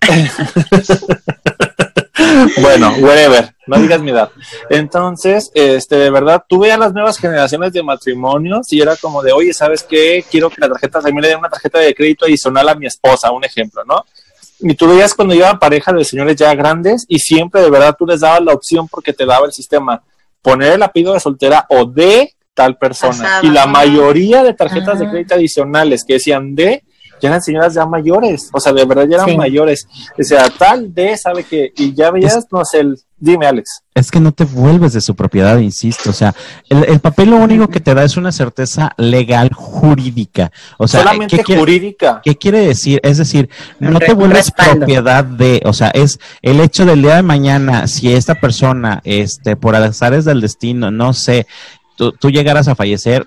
(laughs) bueno, whatever, no digas mi edad. Entonces, este, de verdad, tuve a las nuevas generaciones de matrimonios y era como de, oye, ¿sabes qué? Quiero que la tarjeta, mí le den una tarjeta de crédito adicional a mi esposa, un ejemplo, ¿no? Y tú veías cuando iban pareja de señores ya grandes y siempre de verdad tú les dabas la opción porque te daba el sistema poner el apellido de soltera o de tal persona. Y la mayoría de tarjetas de crédito adicionales que decían de ya eran señoras ya mayores, o sea, de verdad ya eran Sí. mayores. O sea, tal de, sabe que, y ya veías, no sé, el, dime Alex. Es que no te vuelves de su propiedad, insisto. O sea, el, el papel lo único que te da es una certeza legal jurídica. O sea, Solamente ¿qué quiere, jurídica. qué quiere decir? Es decir, no Re- te vuelves respaldo. propiedad de, o sea, es el hecho del día de mañana, si esta persona, este, por azares del destino, no sé, tú, tú llegaras a fallecer,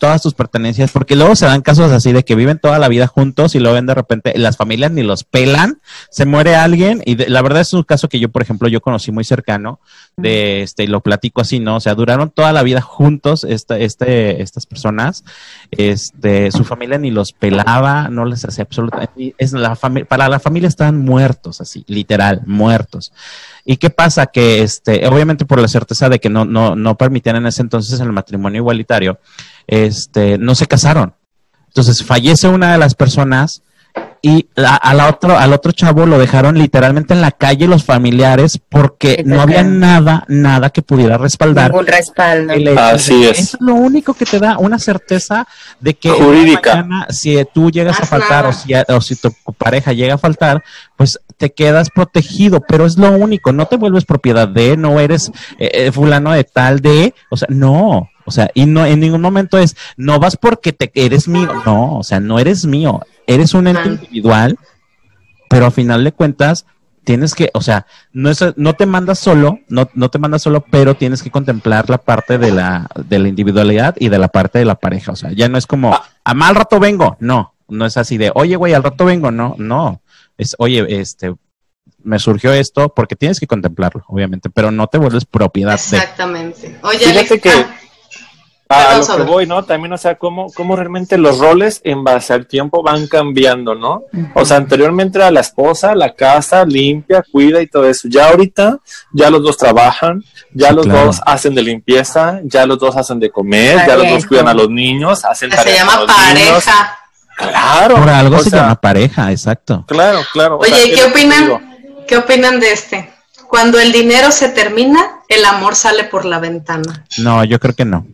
todas tus pertenencias, porque luego se dan casos así de que viven toda la vida juntos y luego ven de repente las familias ni los pelan, se muere alguien y de- la verdad es un caso que yo, por ejemplo, yo conocí muy cercano de este y lo platico así, ¿no? O sea, duraron toda la vida juntos esta, este, estas personas, este, su familia ni los pelaba, no les hacía absolutamente, es la familia, para la familia estaban muertos, así, literal, muertos. ¿Y qué pasa? Que este, obviamente por la certeza de que no, no, no permitían en ese entonces el matrimonio igualitario, este, no se casaron. Entonces fallece una de las personas y a, a la otro, al otro chavo lo dejaron literalmente en la calle los familiares porque no había nada, nada que pudiera respaldar. Ningún respaldo. Así es. Eso es lo único que te da una certeza de que Jurídica. mañana, si tú llegas a faltar o si, o si tu pareja llega a faltar, pues te quedas protegido, pero es lo único, no te vuelves propiedad de, no eres eh, eh, fulano de tal de, o sea, no, o sea, y no en ningún momento es, no vas porque te eres mío, no, o sea, no eres mío, eres un ente individual, pero a final de cuentas tienes que, o sea, no es, no te mandas solo, no, no te mandas solo, pero tienes que contemplar la parte de la, de la individualidad y de la parte de la pareja. O sea, ya no es como, a mal rato vengo, no, no es así de, oye, güey, al rato vengo, no, no. Es, oye, este, me surgió esto, porque tienes que contemplarlo, obviamente, pero no te vuelves propiedad de. Exactamente. Oye, Fíjate Alex, que- ah, A Perdón, lo que voy, ¿no? También, o sea, cómo, cómo realmente los roles en base al tiempo van cambiando, ¿no? O sea, anteriormente era la esposa, la casa, limpia, cuida y todo eso. Ya ahorita, ya los dos trabajan, ya Sí, los claro. dos hacen de limpieza, ya los dos hacen de comer, ya los dos cuidan a los niños, hacen se llama los niños. pareja. Claro. Por algo o se sea, llama pareja, exacto. Claro, claro. o sea, Oye, ¿y es qué opinan? digo. ¿Qué opinan de este? Cuando el dinero se termina, el amor sale por la ventana. No, yo creo que no.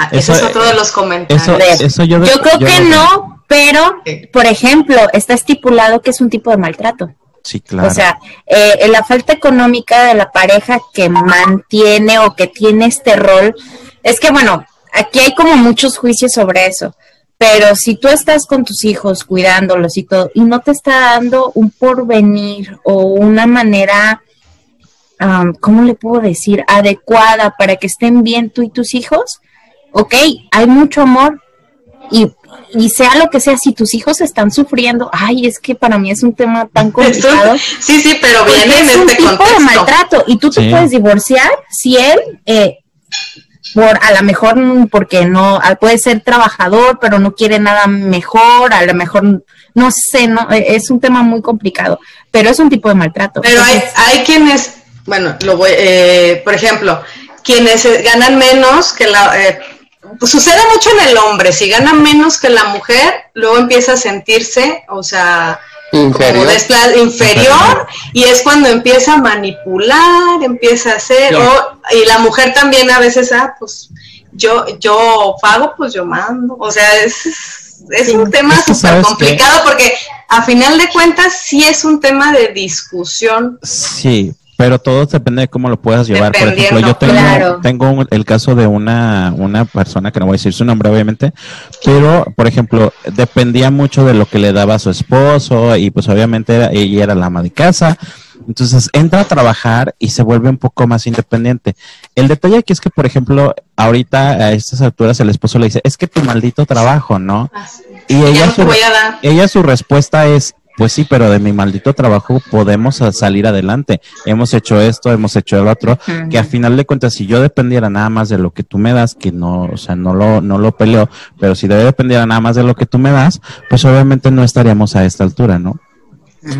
Ah, Eso- ese es otro de los comentarios. Eso, eso yo, Yo creo que no, pero, por ejemplo, está estipulado que es un tipo de maltrato. Sí, claro. O sea, eh, la falta económica de la pareja que mantiene o que tiene este rol, es que bueno, aquí hay como muchos juicios sobre eso, pero si tú estás con tus hijos cuidándolos y todo, y no te está dando un porvenir o una manera, am, ¿cómo le puedo decir?, adecuada para que estén bien tú y tus hijos, ok, hay mucho amor, y, y sea lo que sea, si tus hijos están sufriendo, ay, es que para mí es un tema tan complicado. (laughs) Sí, sí, pero viene en es un este tipo de maltrato y tú te puedes divorciar si él, eh, por a lo mejor mm, porque no, ah, puede ser trabajador, pero no quiere nada mejor, a lo mejor, no sé, no, eh, es un tema muy complicado, pero es un tipo de maltrato. Pero hay, Entonces, hay quienes, bueno, lo voy, eh, por ejemplo, quienes eh, ganan menos que la... eh, pues sucede mucho en el hombre, si gana menos que la mujer, luego empieza a sentirse, o sea, como Inferior. despla- inferior y es cuando empieza a manipular, empieza a hacer, o, y la mujer también a veces, ah, pues yo, yo pago, pues yo mando, o sea, es, es un tema súper complicado porque a final de cuentas sí es un tema de discusión. Sí, pero todo depende de cómo lo puedas llevar. Por ejemplo, yo tengo, claro. tengo un- el caso de una, una persona, que no voy a decir su nombre obviamente, pero, por ejemplo, dependía mucho de lo que le daba a su esposo y pues obviamente era- ella era la ama de casa. Entonces entra a trabajar y se vuelve un poco más independiente. El detalle aquí es que, por ejemplo, ahorita a estas alturas el esposo le dice, es que tu maldito trabajo, ¿no? Y Ya ella su, ella su respuesta es, pues sí, pero de mi maldito trabajo podemos salir adelante. Hemos hecho esto, hemos hecho el otro, que a final de cuentas, si yo dependiera nada más de lo que tú me das, que no, o sea, no lo, no lo peleo, pero si dependiera nada más de lo que tú me das, pues obviamente no estaríamos a esta altura, ¿no?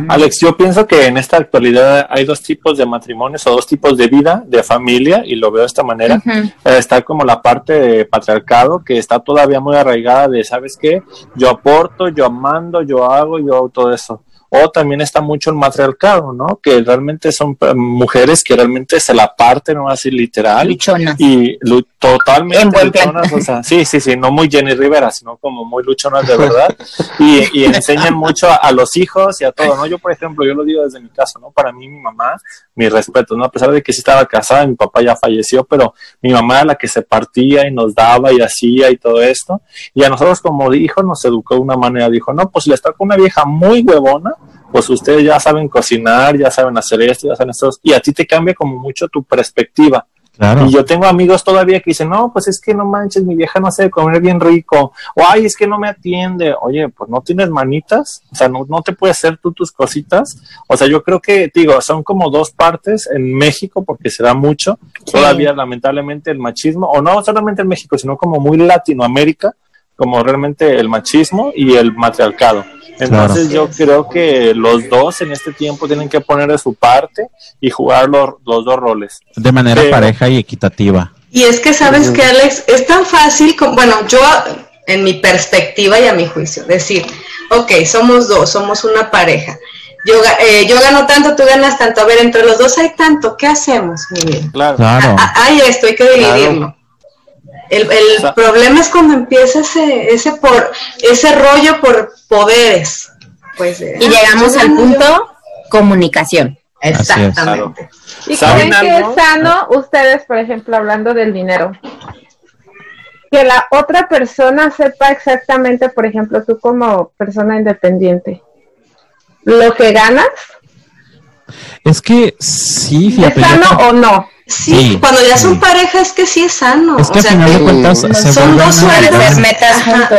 Alex, yo pienso que en esta actualidad hay dos tipos de matrimonios o dos tipos de vida, de familia, y lo veo de esta manera. Eh, está como la parte de patriarcado que está todavía muy arraigada de, ¿sabes qué? Yo aporto, yo mando, yo hago, yo hago todo eso. O también está mucho el matriarcado, ¿no? Que realmente son eh, mujeres que realmente se la parten, no así literal. Luchonas. Y lu- totalmente En buen plan. luchonas, o sea, sí, sí, sí, no muy Jenny Rivera, sino como muy luchonas de verdad. (laughs) y, y enseñan mucho a, a los hijos y a todo, ¿no? Yo, por ejemplo, yo lo digo desde mi caso, ¿no? Para mí, mi mamá, mi respeto, ¿no? A pesar de que sí estaba casada, mi papá ya falleció, pero mi mamá era la que se partía y nos daba y hacía y todo esto. Y a nosotros como hijos nos educó de una manera, dijo, no, pues si les toca una vieja muy huevona, pues ustedes ya saben cocinar, ya saben hacer esto, ya saben esto, y a ti te cambia como mucho tu perspectiva. Claro. Y yo tengo amigos todavía que dicen, no, pues es que no manches, mi vieja no sabe comer bien rico, o ay, es que no me atiende, oye, pues no tienes manitas, o sea, no, no te puedes hacer tú tus cositas, o sea, yo creo que, digo, son como dos partes en México, porque se da mucho, todavía lamentablemente el machismo, o no solamente en México, sino como muy Latinoamérica, como realmente el machismo y el matriarcado. Entonces yo creo que los dos en este tiempo tienen que poner de su parte y jugar los, los dos roles. De manera Pero- pareja y equitativa. Y es que sabes que Alex, es tan fácil, como, bueno, yo en mi perspectiva y a mi juicio, decir, ok, somos dos, somos una pareja. Yo, eh, yo gano tanto, tú ganas tanto. A ver, entre los dos hay tanto. ¿Qué hacemos, mi vida? Claro. Claro. Ah, Hay esto, hay que dividirlo. El, el O sea- problema es cuando empieza ese, ese, por, ese rollo por poderes. Pues, eh, Y llegamos al yo- punto comunicación. Exactamente. ¿Y ¿Saben creen que es sano ustedes, por ejemplo, hablando del dinero? Que la otra persona sepa exactamente, por ejemplo, tú como persona independiente, lo que ganas, Es que sí, ¿es fíjate. yo sano o no? Sí, Sí, cuando ya son sí. pareja es que sí es sano. Es que o sea, final de que- cuentas se son dos sueldos.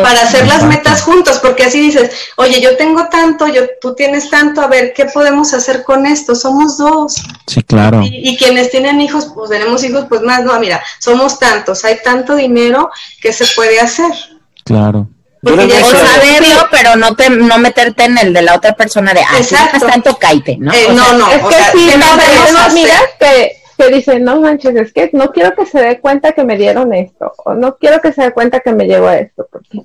para hacer las metas juntos, porque así dices, oye, yo tengo tanto, yo, tú tienes tanto, a ver, ¿qué podemos hacer con esto? Somos dos. Sí, claro. Y, y quienes tienen hijos, pues tenemos hijos, pues más, no, mira, somos tantos, hay tanto dinero que se puede hacer. Claro. Porque ya O saberlo, pero no te, no meterte en el de la otra persona de, ah, Exacto. tanto, caite, ¿no? Eh, O sea, no, no, es o que sea, sí, ¿qué no, podemos tengo hacer? amigas que, que dicen, no manches, es que no quiero que se dé cuenta que me dieron esto, o no quiero que se dé cuenta que me llegó esto, porque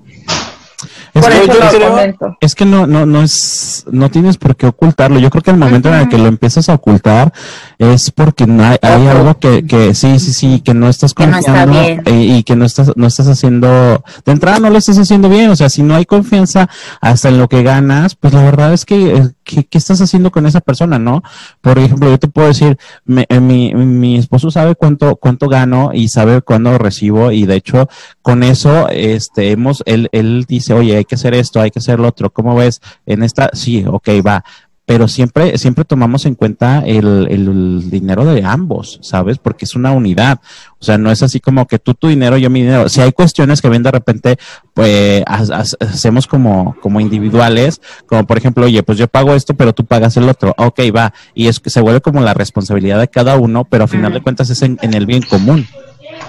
Es por que- eso yo lo creo- comento. Es que no, no, no es, no tienes por qué ocultarlo. Yo creo que el momento en el que lo empiezas a ocultar es porque no hay, hay algo que, que sí, sí, sí, que no estás Que no está confiando bien. y, y que no estás, no estás haciendo, de entrada no lo estás haciendo bien. O sea, si no hay confianza hasta en lo que ganas, pues la verdad es que, eh, ¿qué, qué estás haciendo con esa persona, no? Por ejemplo, yo te puedo decir, me- eh, mi, mi esposo sabe cuánto, cuánto gano y sabe cuándo recibo y de hecho, con eso, este, hemos, él, él dice, oye, hay que hacer esto, hay que hacer lo otro, ¿cómo ves? En esta, sí, ok, va. Pero siempre, siempre tomamos en cuenta el, el dinero de ambos, ¿sabes? Porque es una unidad. O sea, no es así como que tú tu dinero, yo mi dinero. Si hay cuestiones que ven de repente, pues ha- ha- hacemos como, como individuales, como por ejemplo, oye, pues yo pago esto, pero tú pagas el otro. Ok, va. Y es que se vuelve como la responsabilidad de cada uno, pero a final de cuentas es en, en el bien común.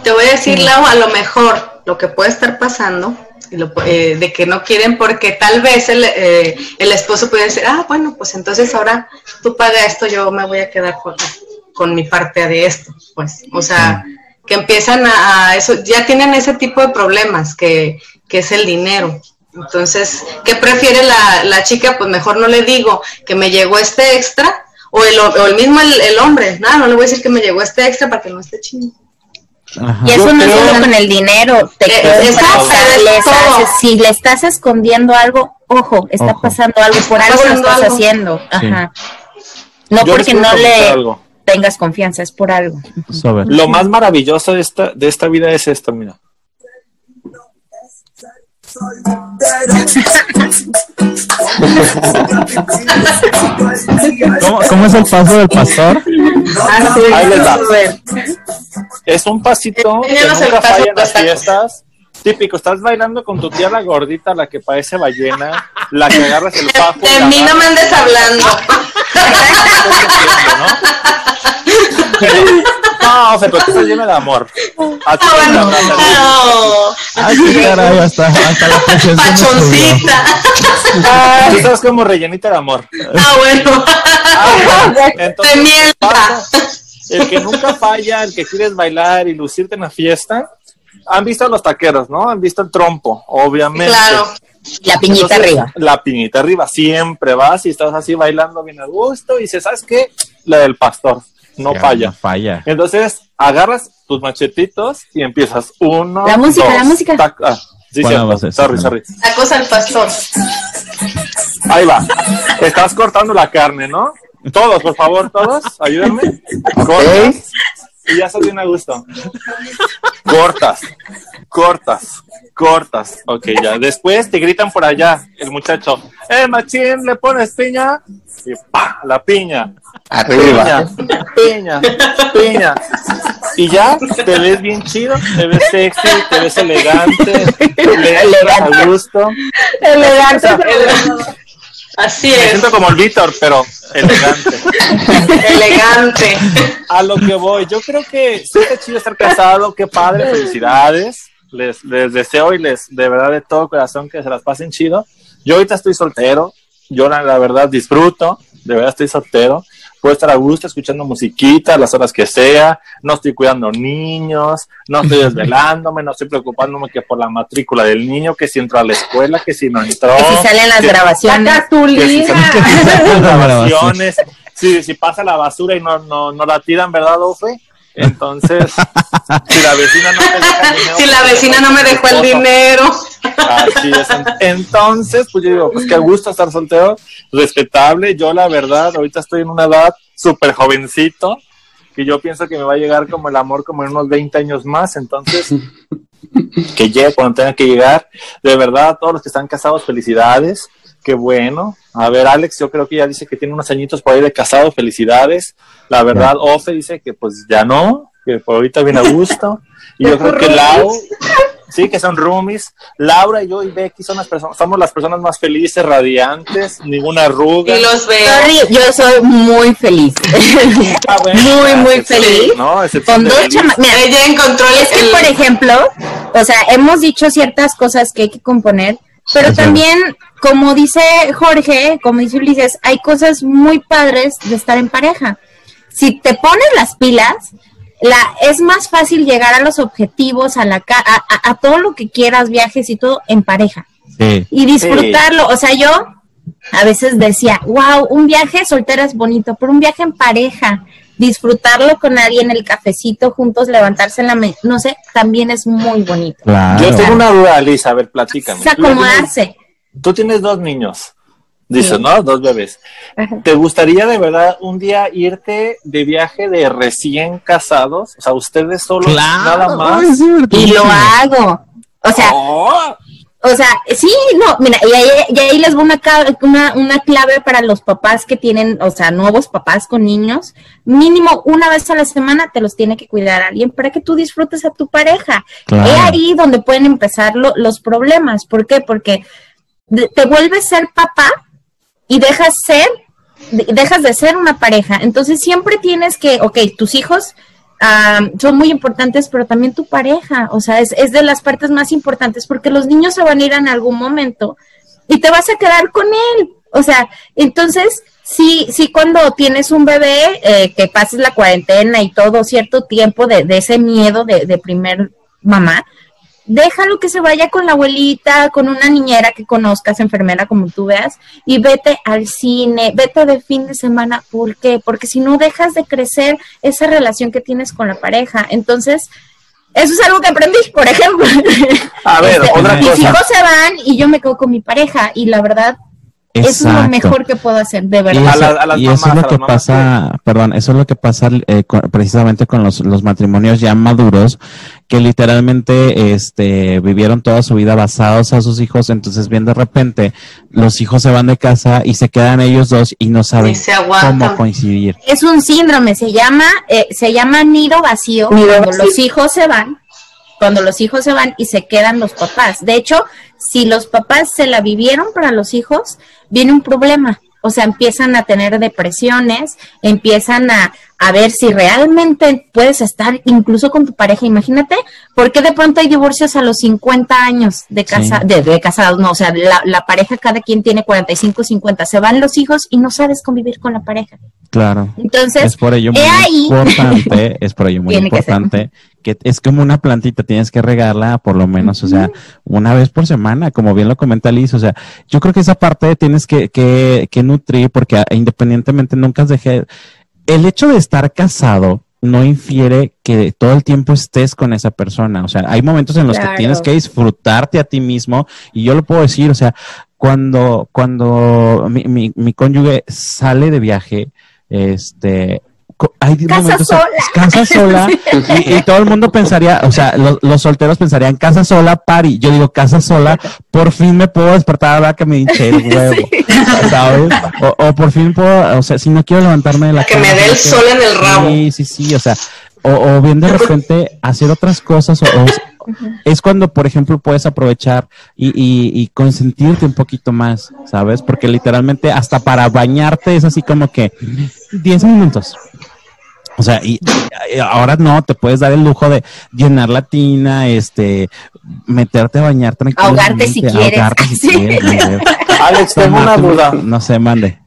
Te voy a decir, Lau, a lo mejor lo que puede estar pasando, y lo- eh, de que no quieren porque tal vez el, eh, el esposo puede decir, ah, bueno, pues entonces ahora tú paga esto, yo me voy a quedar con, con mi parte de esto, pues, o sea, que empiezan a, a eso, ya tienen ese tipo de problemas que, que es el dinero. Entonces, ¿qué prefiere la, la chica? Pues mejor no le digo que me llegó este extra, o el, o el mismo el, el hombre, nada, no le voy a decir que me llegó este extra para que no esté chino. Ajá. Y eso Yo no es solo con el dinero, te Eh, haces- si le estás escondiendo algo, ojo, está Ojo. pasando algo, por algo lo estás algo. haciendo. Ajá. No Yo porque no le algo. tengas confianza, es por algo. Sobre. Lo más maravilloso de esta, de esta vida es esto, mira. ¿Cómo, cómo es el paso del pastor? Ahí les va. Es un pasito que nunca falla en las fiestas. Típico, estás bailando con tu tía la gordita, la que parece ballena, la que agarras el fajo. De mí no me andes hablando. No, tú estás lleno de amor. A ti Ah, bueno. el No. Ay, qué caray, hasta, hasta la se. Pachoncita. Tú sabes como rellenita de amor. Ah, bueno. (laughs) Entonces, De miel. pasa. El que nunca falla, el que quieres bailar y lucirte en la fiesta. Han visto los taqueros, ¿no? Han visto el trompo, obviamente. Claro. La piñita Entonces, arriba. La piñita arriba, siempre vas y estás así bailando bien a gusto y dices, ¿sabes qué? La del pastor, no Ya, falla. No falla. Entonces agarras tus machetitos y empiezas uno. La música, dos, la música. tac- ah, sí, ¿Cuál cierto. va a ser? Sorry, sorry. Tacos al pastor. Ahí va. Estás cortando la carne, ¿no? Todos, por favor, todos, ayúdenme. Cortas. Y ya estás bien a gusto. (laughs) Cortas, cortas, cortas. Ok, ya. Después te gritan por allá el muchacho. ¡Eh, machín! ¿Le pones piña? Y ¡pa! La piña. Arriba. Piña, piña, piña. Y ya te ves bien chido, te ves sexy, te ves elegante, te ves Elegante. a gusto. Elegante. Así Me es. siento como el Víctor, pero elegante. (laughs) Elegante. A lo que voy, yo creo que sí está chido estar casado, qué padre, felicidades. Les, les deseo y les, de verdad, de todo corazón, que se las pasen chido. Yo ahorita estoy soltero, yo la, la verdad disfruto, de verdad estoy soltero, puedo estar a gusto escuchando musiquita a las horas que sea, no estoy cuidando niños, no estoy (laughs) desvelándome, no estoy preocupándome que por la matrícula del niño, que si entró a la escuela, que si no entró. Que si salen las que- grabaciones. Saca tu que si salen las (laughs) grabaciones, si, si pasa la basura y no, no, no la tiran, ¿verdad, Ofe? Entonces, (laughs) si la vecina no me deja el dinero, Si la vecina no me dejó el dinero. Así es. Entonces, pues yo digo, pues qué gusto estar soltero, respetable. Yo, la verdad, ahorita estoy en una edad súper jovencito, que yo pienso que me va a llegar como el amor como en unos 20 años más. Entonces, (laughs) que llegue cuando tenga que llegar. De verdad, a todos los que están casados, felicidades. Qué bueno. A ver, Alex, yo creo que ya dice que tiene unos añitos por ahí de casado, felicidades. La verdad, Ofe dice que pues ya no, que por ahorita viene a gusto. (laughs) Y yo creo que Lau, (laughs) sí, que son roomies. Laura, yo y Becky son las personas, somos las personas más felices, radiantes, ninguna arruga. Y los veo. Sorry, yo soy muy feliz. (laughs) Ah, bueno, muy, muy feliz. ¿no? Con de dos feliz. chama- Mira, Ella encontró el, es que, el- por ejemplo, o sea, hemos dicho ciertas cosas que hay que componer, pero también, como dice Jorge, como dice Ulises, hay cosas muy padres de estar en pareja. Si te pones las pilas, la, es más fácil llegar a los objetivos, a, la, a, a- a todo lo que quieras, viajes y todo en pareja Sí. y disfrutarlo. O sea, yo a veces decía, wow, un viaje soltera es bonito, pero un viaje en pareja, disfrutarlo con alguien, el cafecito, juntos, levantarse en la mesa, no sé, también es muy bonito. Claro. Yo tengo una duda, Lisa, a ver, platícame. Es Tú ya tienes- acomodarse. Tú tienes dos niños, dices, Sí. ¿no? Dos bebés. Ajá. ¿Te gustaría de verdad un día irte de viaje de recién casados? O sea, ustedes solos, nada más. Y lo hago. O sea, Oh, O sea, sí, no, mira, y ahí, y ahí les voy una, una, una clave para los papás que tienen, o sea, nuevos papás con niños. Mínimo una vez a la semana te los tiene que cuidar alguien para que tú disfrutes a tu pareja. Claro. Es ahí donde pueden empezar lo- los problemas. ¿Por qué? Porque te vuelves ser papá y dejas ser, de- dejas de ser una pareja. Entonces siempre tienes que, ok, tus hijos son muy importantes, pero también tu pareja, o sea, es, es de las partes más importantes porque los niños se van a ir en algún momento y te vas a quedar con él. O sea, entonces, sí, sí cuando tienes un bebé, eh, que pases la cuarentena y todo cierto tiempo de, de ese miedo de, de primer mamá, déjalo que se vaya con la abuelita, con una niñera que conozcas, enfermera como tú veas, y vete al cine, vete de fin de semana. ¿Por qué? Porque si no dejas de crecer esa relación que tienes con la pareja. Entonces, eso es algo que aprendí, por ejemplo. A ver, Este, otra mis cosa. hijos se van y yo me quedo con mi pareja y la verdad, eso es lo mejor que puedo hacer, de Y verdad. eso, A la- a las y eso es lo que pasa, perdón, eso es lo que pasa eh, con- precisamente con los, los matrimonios ya maduros, que literalmente este, vivieron toda su vida basados a sus hijos, entonces bien de repente los hijos se van de casa y se quedan ellos dos y no saben cómo coincidir. Es un síndrome, se llama, eh, se llama nido vacío, Nido cuando vacío. los hijos se van, cuando los hijos se van y se quedan los papás. De hecho, si los papás se la vivieron para los hijos, viene un problema. O sea, empiezan a tener depresiones, empiezan a, a ver si realmente puedes estar incluso con tu pareja. Imagínate, ¿por qué de pronto hay divorcios a los 50 años de, casa, Sí. de, de casados? No, o sea, la, la pareja, cada quien tiene 45, 50. Se van los hijos y no sabes convivir con la pareja. Claro. Entonces, Es por ello muy ahí- importante, (laughs) es por ello muy que importante que, es como una plantita, tienes que regarla por lo menos, o sea, una vez por semana, como bien lo comenta Liz, o sea, yo creo que esa parte tienes que, que, que nutrir porque ah, independientemente nunca dejé, el hecho de estar casado no infiere que todo el tiempo estés con esa persona, o sea, hay momentos en los Claro. que tienes que disfrutarte a ti mismo y yo lo puedo decir, o sea, cuando, cuando mi, mi, mi cónyuge sale de viaje, este, hay Casa momentos, sola. casa sola, (laughs) y, y todo el mundo pensaría, o sea, lo- los solteros pensarían casa sola, pari. Yo digo casa sola, por fin me puedo despertar ahora que me hinché el (laughs) huevo, ¿sabes? O, o por fin puedo, o sea, si no quiero levantarme de la Que me cama, dé el sol en el rabo. Sí, sí, sí, o sea, o, o bien de repente hacer otras cosas, o, o- es cuando, por ejemplo, puedes aprovechar y, y, y consentirte un poquito más, ¿sabes? Porque literalmente hasta para bañarte es así como que 10 minutos. O sea, y, y ahora no, te puedes dar el lujo de llenar la tina, este, meterte a bañar tranquilo. Ahogarte si quieres. Ahogarte (laughs) si Sí. quieres. no sé. Alex, tengo una duda. No sé, mande.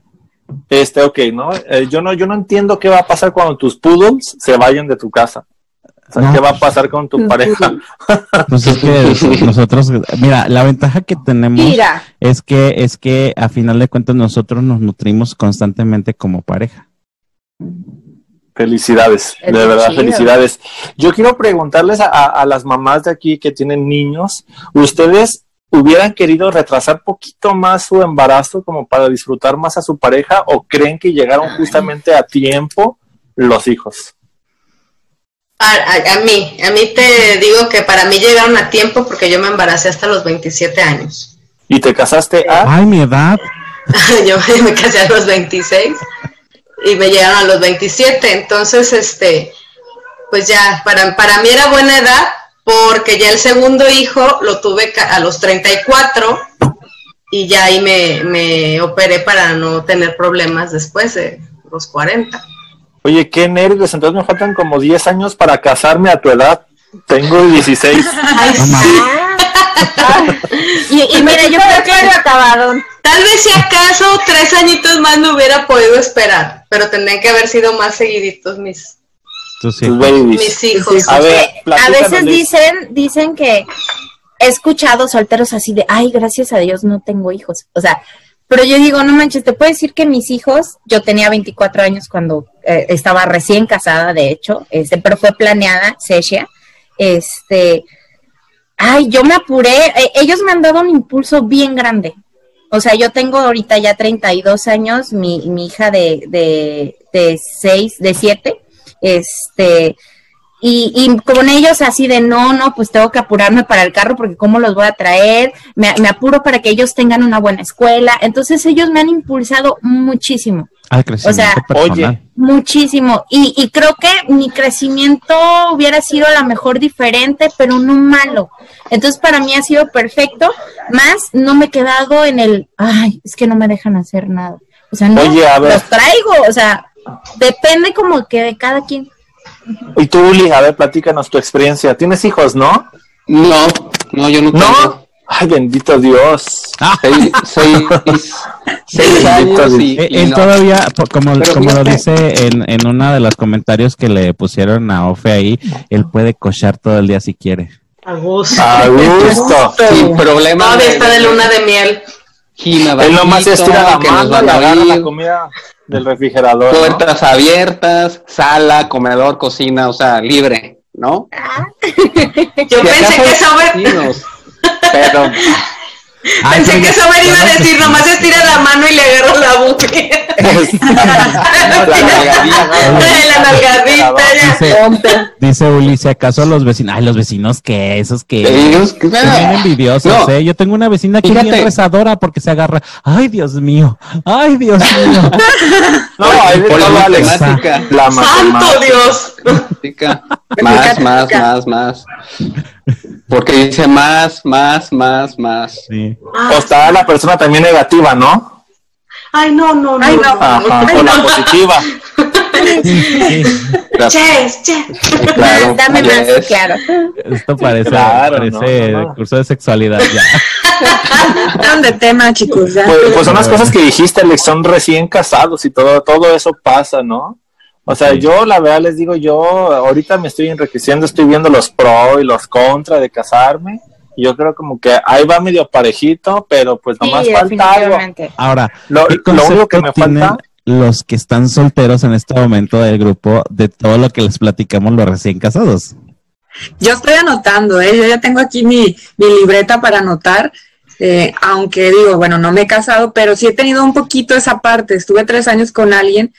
Este, ok, ¿no? Eh, yo no, yo no entiendo qué va a pasar cuando tus poodles se vayan de tu casa. O sea, No. ¿qué va a pasar con tu pareja? Pues es que nosotros, mira, la ventaja que tenemos Mira, es que es que a final de cuentas nosotros nos nutrimos constantemente como pareja. Felicidades, Es de verdad, chido. felicidades. Yo quiero preguntarles a, a- a las mamás de aquí que tienen niños, ¿ustedes hubieran querido retrasar poquito más su embarazo como para disfrutar más a su pareja o creen que llegaron justamente a tiempo los hijos? A, a- a mí, a mí te digo que para mí llegaron a tiempo porque yo me embaracé hasta los 27 años. ¿Y te casaste a? Ay, mi edad. (laughs) yo me casé a los 26 y me llegaron a los 27. Entonces, este, pues ya, para, para mí era buena edad porque ya el segundo hijo lo tuve a los 34 y ya ahí me, me operé para no tener problemas después de los 40. Oye, qué nervios, entonces me faltan como 10 años para casarme a tu edad. Tengo 16. (laughs) Ay, No sí. (laughs) Y, y mira, yo creo que acabaron. Tal vez si acaso tres añitos más me hubiera podido esperar, pero tendrían que haber sido más seguiditos mis. Tus hijos. A ver, a platícanos, veces dicen, dicen que he escuchado solteros así de, ay, gracias a Dios no tengo hijos. O sea, pero yo digo, no manches, te puedo decir que mis hijos, yo tenía 24 años cuando eh, estaba recién casada, de hecho, este, pero fue planeada, Sesia. Este, ay, yo me apuré, eh, ellos me han dado un impulso bien grande. O sea, yo tengo ahorita ya 32 años, mi, mi hija de, de, de 6, de 7, este, y, y con ellos así de no, no, pues tengo que apurarme para el carro porque cómo los voy a traer, me, me apuro para que ellos tengan una buena escuela. Entonces ellos me han impulsado muchísimo, Al crecimiento O sea, personal. Oye. muchísimo. Y, y creo que mi crecimiento hubiera sido a lo mejor diferente, pero no malo. Entonces para mí ha sido perfecto, más no me he quedado en el, ay, es que no me dejan hacer nada. O sea, no, Oye, a ver. los traigo, o sea, depende como que de cada quien. Y tú, Uli, a ver, platícanos tu experiencia. ¿Tienes hijos, no? No, no, yo no tengo. ¿No? Ay, bendito Dios. Seis, seis, seis años y, Eh, y Él no. todavía, como, Pero como lo dice en, en uno de los comentarios que le pusieron a Ofe ahí, él puede cochar todo el día si quiere. A gusto. A gusto. Sin problema. Todavía está de luna de miel. Él nomás estira la que nos mano van y a agarra la comida del refrigerador. ¿no? Puertas abiertas, sala, comedor, cocina, o sea, libre, ¿no? (laughs) Yo Si pensé que Sober, sí nos- Pero, Ay, pensé que Sober iba a decir, nomás estira la mano y le agarra la buque. la nalgadilla, la nalgadita. Dice, dice Uli, si acaso los vecinos, ay, los vecinos que esos que ellos, son bien envidiosos, No. ¿eh? Yo tengo una vecina que es bien rezadora porque se agarra, ay, Dios mío, ay, Dios mío. No, de por la matemática, La ¡Santo. Dios! (laughs) Más, más, más, más. Porque dice más, más, más, más. Sí. O está la persona también negativa, ¿no? Ay, no, no, no. Ay, no. Ajá. Ay, O la no. (laughs) positiva. Sí, Ches, ches. Claro, Dame más, es. claro. esto parece, Claro, parece no, no, no. curso de sexualidad ya. (laughs) De tema, chicos. Pues, pues son las cosas que dijiste, Alex, son recién casados y todo, todo eso pasa, ¿no? O sea, yo la verdad les digo, yo ahorita me estoy enriqueciendo, estoy viendo los pro y los contra de casarme. Y yo creo como que ahí va medio parejito, pero pues nomás Sí, falta algo. Ahora, Lo, ¿qué lo único que me tienen falta, los que están solteros en este momento del grupo de todo lo que les platicamos los recién casados? Yo estoy anotando, ¿eh? Yo ya tengo aquí mi, mi libreta para anotar. eh, aunque digo, bueno, no me he casado, pero sí he tenido un poquito esa parte. Estuve tres años con alguien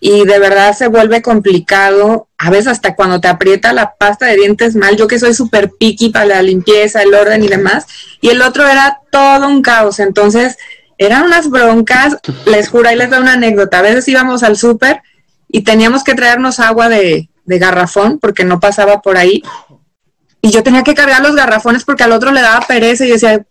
y de verdad se vuelve complicado. A veces hasta cuando te aprieta la pasta de dientes mal, yo que soy súper picky para la limpieza, el orden y demás. Y el otro era todo un caos. Entonces, eran unas broncas. Les juro, ahí les doy una anécdota. A veces íbamos al súper y teníamos que traernos agua de, de garrafón porque no pasaba por ahí. Y yo tenía que cargar los garrafones porque al otro le daba pereza y yo decía,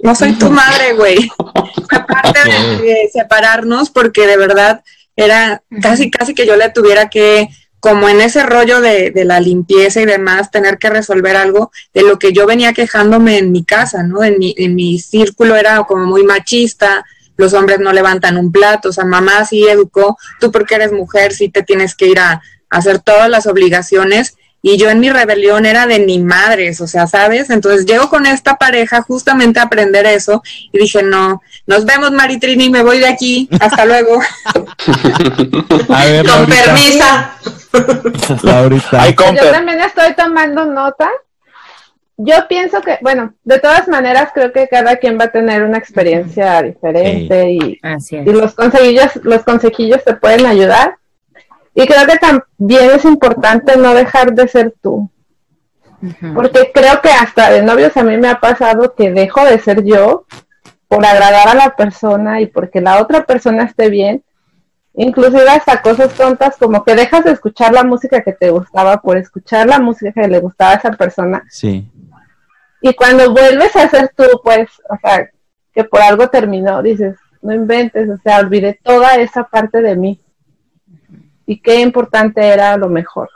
no soy tu (laughs) madre, güey. (laughs) Fue parte de, de separarnos porque de verdad era casi, casi que yo le tuviera que, como en ese rollo de, de la limpieza y demás, tener que resolver algo de lo que yo venía quejándome en mi casa, ¿no? En mi, en mi círculo era como muy machista, los hombres no levantan un plato, o sea, mamá sí educó, tú porque eres mujer sí te tienes que ir a, a hacer todas las obligaciones y yo en mi rebelión era de ni madres, o sea, ¿sabes? Entonces llego con esta pareja justamente a aprender eso y dije, no, nos vemos Maritrini, me voy de aquí, hasta luego. (laughs) A ver, Con Laurita. (laughs) Ay, Yo también estoy tomando nota. Yo pienso que, bueno, de todas maneras creo que cada quien va a tener una experiencia diferente y, Así es. y los consejillos, los consejillos te pueden ayudar. Y creo que también es importante no dejar de ser tú. Porque creo que hasta de novios a mí me ha pasado que dejo de ser yo por agradar a la persona y porque la otra persona esté bien. Inclusive hasta cosas tontas como que dejas de escuchar la música que te gustaba por escuchar la música que le gustaba a esa persona. Sí. Y cuando vuelves a ser tú, pues, o sea, que por algo terminó, dices, no inventes, o sea, olvidé toda esa parte de mí. Y qué importante era lo mejor.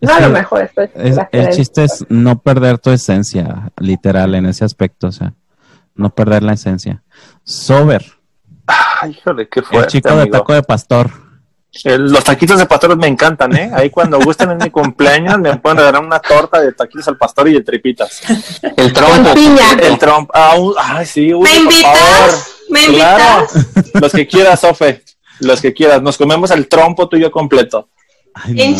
No Es a lo mejor, esto es Es- el chiste es no perder tu esencia, literal, en ese aspecto, o sea, no perder la esencia. Sober, Ay, híjole, qué el fuerte, chico de taco de pastor. El- los taquitos de pastor me encantan, ¿eh? Ahí cuando gusten en mi cumpleaños me pueden regalar una torta de taquitos al pastor y de tripitas. El trompo. piña. El tromp. Ah, un- ay, sí, uy, ¿Me por invitas? favor. ¿Me Claro. invitas? Los que quieras, Sofe. Los que quieras. Nos comemos el trompo tuyo completo. Ay, no.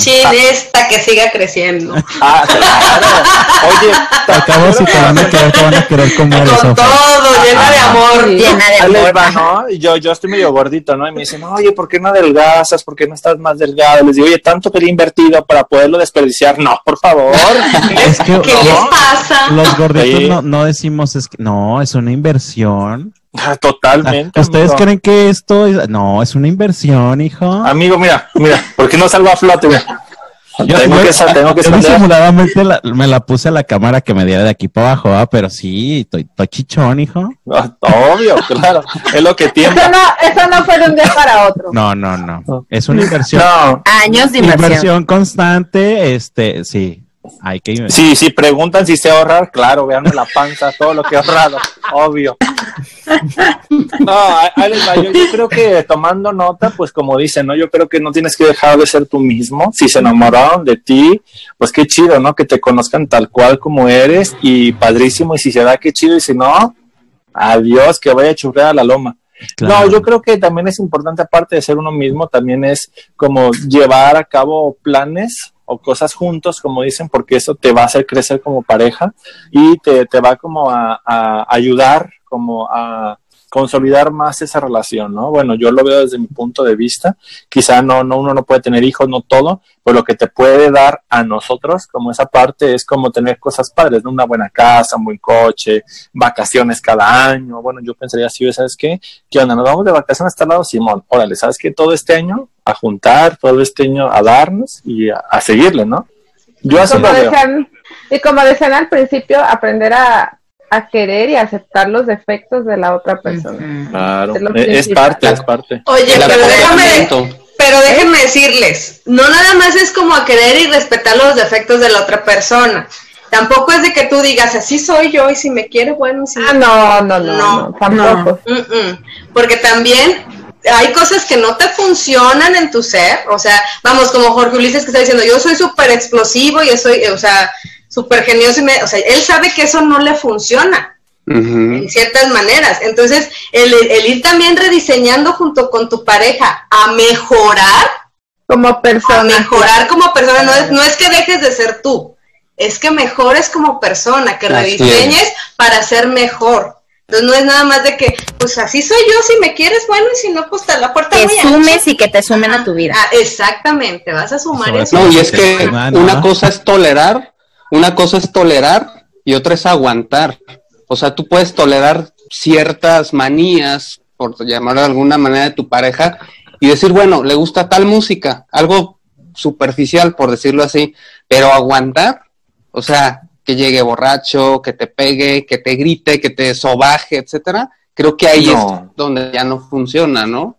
Esta que siga creciendo. Ah, claro. Oye, ¿te Acabo si te van a querer, te van a querer eres, Con Sofa. todo, llena de amor. Llena de amor. va, ¿no? Y yo, yo estoy medio gordito, ¿no? Y me dicen, oye, ¿por qué no adelgazas? ¿Por qué no estás más delgado? Les digo, oye, tanto que le he invertido para poderlo desperdiciar. No, por favor. (laughs) Es que ¿Qué no, les pasa? los gorditos Sí. no, no decimos, es que, no, es una inversión. (laughs) Totalmente. ¿Ustedes amigo. creen que esto es, no, es una inversión, hijo? Amigo, mira, mira, ¿por qué no salgo a flote? Mira. (laughs) Yo, tengo yo- que, sa- tengo que yo salir. disimuladamente la- me la puse a la cámara que me diera de aquí para abajo, ¿ah? pero sí, estoy, chichón, hijo. Ah, Obvio, claro. Es lo que Eso tiembla. no, eso no fue de un día para otro. No, no, no. Es una inversión. No. Años de inversión. Inversión constante, este, sí. Hay que. Sí, sí, preguntan si sé ahorrar. Claro, vean la panza, todo lo que he ahorrado. Obvio. No, va. Yo, yo creo que tomando nota, pues como dicen, ¿no? Yo creo que no tienes que dejar de ser tú mismo. Si se enamoraron de ti, pues qué chido, ¿no? Que te conozcan tal cual como eres y padrísimo. Y si se da, qué chido. Y si no, adiós, que vaya a churrar a la loma. Claro. No, yo creo que también es importante, aparte de ser uno mismo, también es como llevar a cabo planes o cosas juntos, como dicen, porque eso te va a hacer crecer como pareja y te, te va como a, a ayudar, como a consolidar más esa relación, ¿no? Bueno, yo lo veo desde mi punto de vista. Quizá no, no, uno no puede tener hijos, no todo, pero lo que te puede dar a nosotros, como esa parte, es como tener cosas padres, ¿no? Una buena casa, un buen coche, vacaciones cada año. Bueno, yo pensaría así, ¿sabes qué? ¿Qué onda? ¿Nos vamos de vacaciones hasta el lado? Simón, órale, ¿sabes qué? Todo este año a juntar, todo este año a darnos y a, a seguirle, ¿no? Yo así Como lo veo. decían, y como decían al principio, aprender a, a querer y aceptar los defectos de la otra persona. Claro, Es parte, es parte. Oye, pero déjame, pero déjenme decirles, no nada más es como a querer y respetar los defectos de la otra persona. Tampoco es de que tú digas, así soy yo y si me quiere, bueno, si Ah, no, no, no, No, no, tampoco. Mm, mm. Porque también hay cosas que no te funcionan en tu ser. O sea, vamos, como Jorge Ulises que está diciendo, yo soy súper explosivo y yo soy, o sea, súper genioso. Y me- o sea, él sabe que eso no le funciona en ciertas maneras. Entonces, el, el ir también rediseñando junto con tu pareja a mejorar, Como a persona. mejorar como persona, no es, no es que dejes de ser tú, es que mejores como persona, que Así rediseñes para ser mejor. Entonces no es nada más de que, pues así soy yo, si me quieres, bueno, y si no, pues te la puerta Que muy sumes ancha. y que te sumen a tu vida. Ah, exactamente, vas a sumar eso. No, y es que una cosa es tolerar, una cosa es tolerar y otra es aguantar. O sea, tú puedes tolerar ciertas manías, por llamarlo de alguna manera, de tu pareja y decir, bueno, le gusta tal música, algo superficial, por decirlo así, pero aguantar, o sea, que llegue borracho, que te pegue, que te grite, que te sobaje, etcétera, creo que ahí No. es donde ya no funciona, ¿no?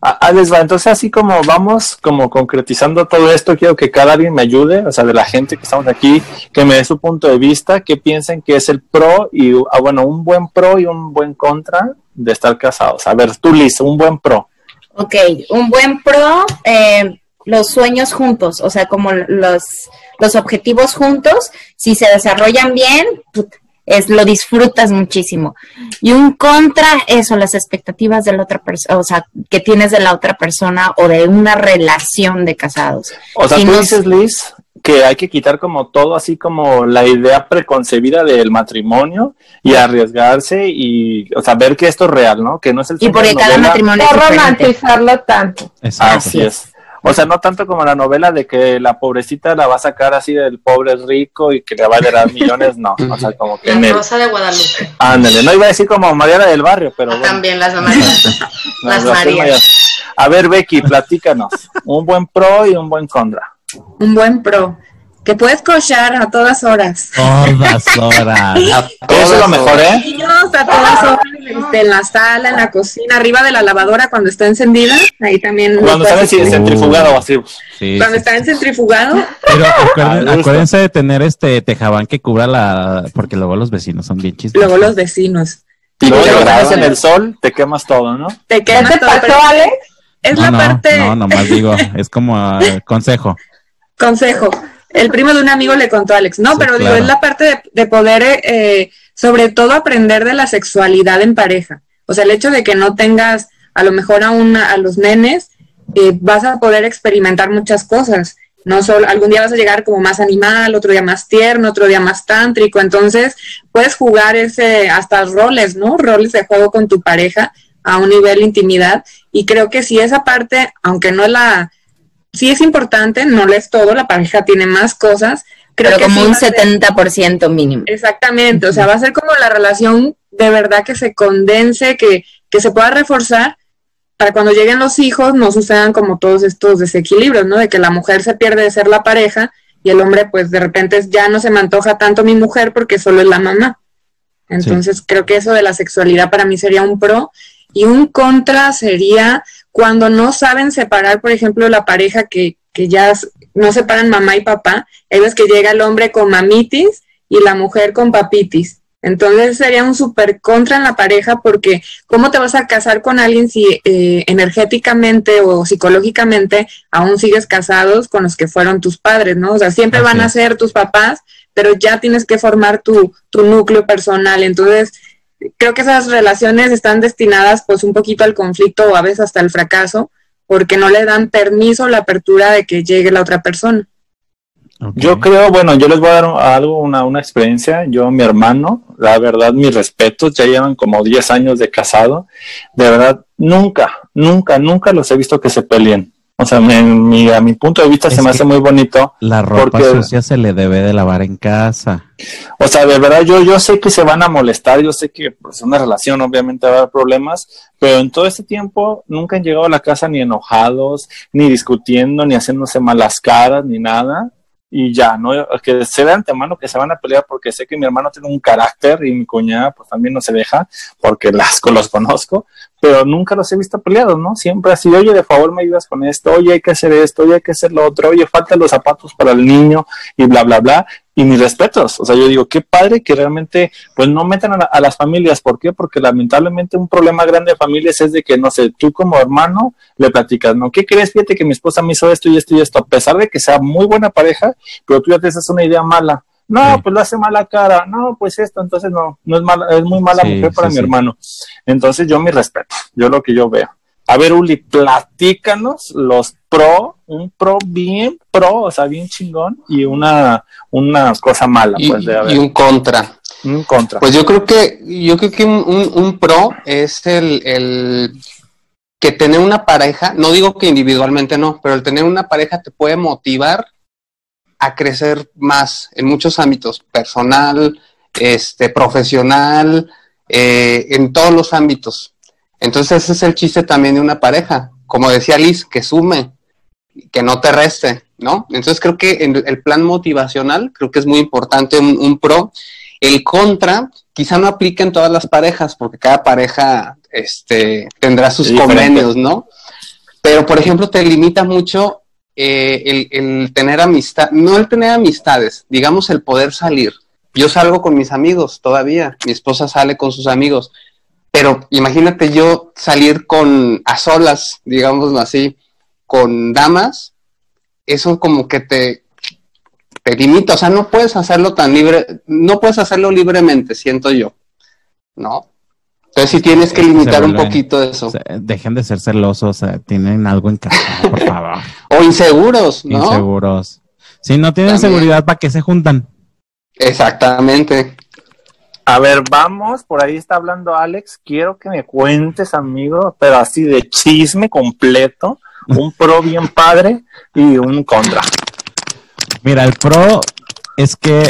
Ah, ah, les va, entonces así como vamos como concretizando todo esto, quiero que cada alguien me ayude, o sea, de la gente que estamos aquí, que me dé su punto de vista, que piensen que es el pro y, ah, bueno, un buen pro y un buen contra de estar casados. A ver, tú, Liz, un buen pro. Ok, un buen pro, eh, los sueños juntos, o sea, como los, los objetivos juntos, si se desarrollan bien, es lo disfrutas muchísimo. Y un contra, eso, las expectativas de la otra persona, o sea, que tienes de la otra persona o de una relación de casados. O sea, Si tú no- dices, Liz, que hay que quitar como todo así como la idea preconcebida del matrimonio y arriesgarse y, o sea, ver que esto es real, ¿no? Que no es el y porque de cada novela. matrimonio es No romantizarlo tanto. Exacto. Así es. O sea, no tanto como la novela de que la pobrecita la va a sacar así del pobre rico y que le va a heredar (laughs) millones, no. O sea, como que en La el... Rosa de Guadalupe. Ándale, no iba a decir como Mariana del Barrio, pero bueno. También las de María. (laughs) No, las las Marías. Marías. A ver, Becky, platícanos. Un buen pro y un buen contra. Un buen pro. Que puedes cochar a todas horas. (laughs) Todas horas. Eso es lo mejor, ¿eh? Niños a todas horas, este, en la sala, en la cocina, arriba de la lavadora cuando está encendida. Ahí también. Cuando lo sabes si es centrifugado o así. Sí, Cuando sí, está en centrifugado, Pero acuérden- acuérdense de tener este tejabán que cubra la. Porque luego los vecinos son bien chismosos. luego los vecinos. Y luego pones en el sol, te quemas todo, ¿no? Te ¿Qué quema te todo, pasó, pero Alex? es no, la no, parte. no, nomás digo, (laughs) es como eh, consejo. Consejo. El primo de un amigo le contó a Alex. No, Sí, pero digo, es la parte de, de poder, eh, sobre todo, aprender de la sexualidad en pareja. O sea, el hecho de que no tengas a lo mejor a, una, a los nenes, eh, vas a poder experimentar muchas cosas. No solo, algún día vas a llegar como más animal, otro día más tierno, otro día más tántrico. Entonces, puedes jugar ese, hasta roles, ¿no? Roles de juego con tu pareja a un nivel de intimidad. Y creo que si esa parte, aunque no es la, sí es importante, no lo es todo, la pareja tiene más cosas. Creo pero que como sí un ser- 70% mínimo. Exactamente, o sea, va a ser como la relación de verdad que se condense, que, que se pueda reforzar para cuando lleguen los hijos no sucedan como todos estos desequilibrios, ¿no? De que la mujer se pierde de ser la pareja y el hombre pues de repente ya no se me antoja tanto mi mujer porque solo es la mamá. Entonces creo que eso de la sexualidad para mí sería un pro y un contra sería cuando no saben separar, por ejemplo, la pareja que, que ya no separan mamá y papá, hay veces que llega el hombre con mamitis y la mujer con papitis. Entonces sería un super contra en la pareja porque ¿cómo te vas a casar con alguien si eh, energéticamente o psicológicamente aún sigues casados con los que fueron tus padres, ¿no? O sea, siempre Así van a ser tus papás, pero ya tienes que formar tu, tu núcleo personal. Entonces, creo que esas relaciones están destinadas pues un poquito al conflicto o a veces hasta al fracaso porque no le dan permiso la apertura de que llegue la otra persona. Yo creo, bueno, yo les voy a dar algo, una, una experiencia. Yo, mi hermano, la verdad, mis respetos, ya llevan como 10 años de casado. De verdad, nunca, nunca, nunca los he visto que se peleen. O sea, me- mi- a mi punto de vista Es se me hace muy bonito. La ropa porque- sucia se le debe de lavar en casa. O sea, de verdad, yo, yo sé que se van a molestar, yo sé que pues una relación obviamente va a haber problemas, pero en todo este tiempo nunca han llegado a la casa ni enojados, ni discutiendo, ni haciéndose malas caras, ni nada. Y ya, ¿no? Que sé de antemano que se van a pelear porque sé que mi hermano tiene un carácter y mi cuñada pues también no se deja porque las (laughs) los conozco, pero nunca los he visto peleados, ¿no? Siempre así, oye, de favor me ayudas con esto, oye, hay que hacer esto, oye, hay que hacer lo otro, oye, faltan los zapatos para el niño y bla, bla, bla y mis respetos. O sea, yo digo, qué padre que realmente pues no metan a, la- a las familias. ¿Por qué? Porque lamentablemente un problema grande de familias es de que, no sé, tú como hermano le platicas, ¿no? ¿Qué crees? Fíjate que mi esposa me hizo esto y esto y esto, a pesar de que sea muy buena pareja, pero tú ya te haces una idea mala. No, Sí. pues lo hace mala cara. No, pues esto, entonces no, no es mala, es muy mala Sí, mujer para sí, mi hermano. Entonces yo mi respeto, yo lo que yo veo. A ver, Uli, platícanos los pro, un pro bien pro, o sea, bien chingón, y una, una cosa mala, Y, pues, de a ver, y un contra. un contra. Pues yo creo que, yo creo que un, un- un pro es el, el que tener una pareja, no digo que individualmente no, pero el tener una pareja te puede motivar a crecer más en muchos ámbitos, personal, este, profesional, eh, en todos los ámbitos. Entonces ese es el chiste también de una pareja, como decía Liz, que sume, que no te reste, ¿no? Entonces creo que en el plan motivacional, creo que es muy importante un, un pro. El contra quizá no aplique en todas las parejas, porque cada pareja este, tendrá sus diferente. convenios, ¿no? Pero, por ejemplo, te limita mucho eh, el, el tener amistad, no el tener amistades, digamos el poder salir. Yo salgo con mis amigos todavía, mi esposa sale con sus amigos, pero imagínate yo salir con a solas, digámoslo así, con damas, eso como que te, te limita, o sea, no puedes hacerlo tan libre, no puedes hacerlo libremente, siento yo, ¿no? Entonces sí tienes que Se limitar un poquito eso. Dejen de ser celosos, eh, tienen algo en casa, por (laughs) favor. O inseguros, ¿no? Inseguros. Si no tienen También. seguridad, ¿para qué se juntan? Exactamente. A ver, vamos, por ahí está hablando Alex. Quiero que me cuentes, amigo, pero así de chisme completo, un pro bien padre y un contra. Mira, el pro es que,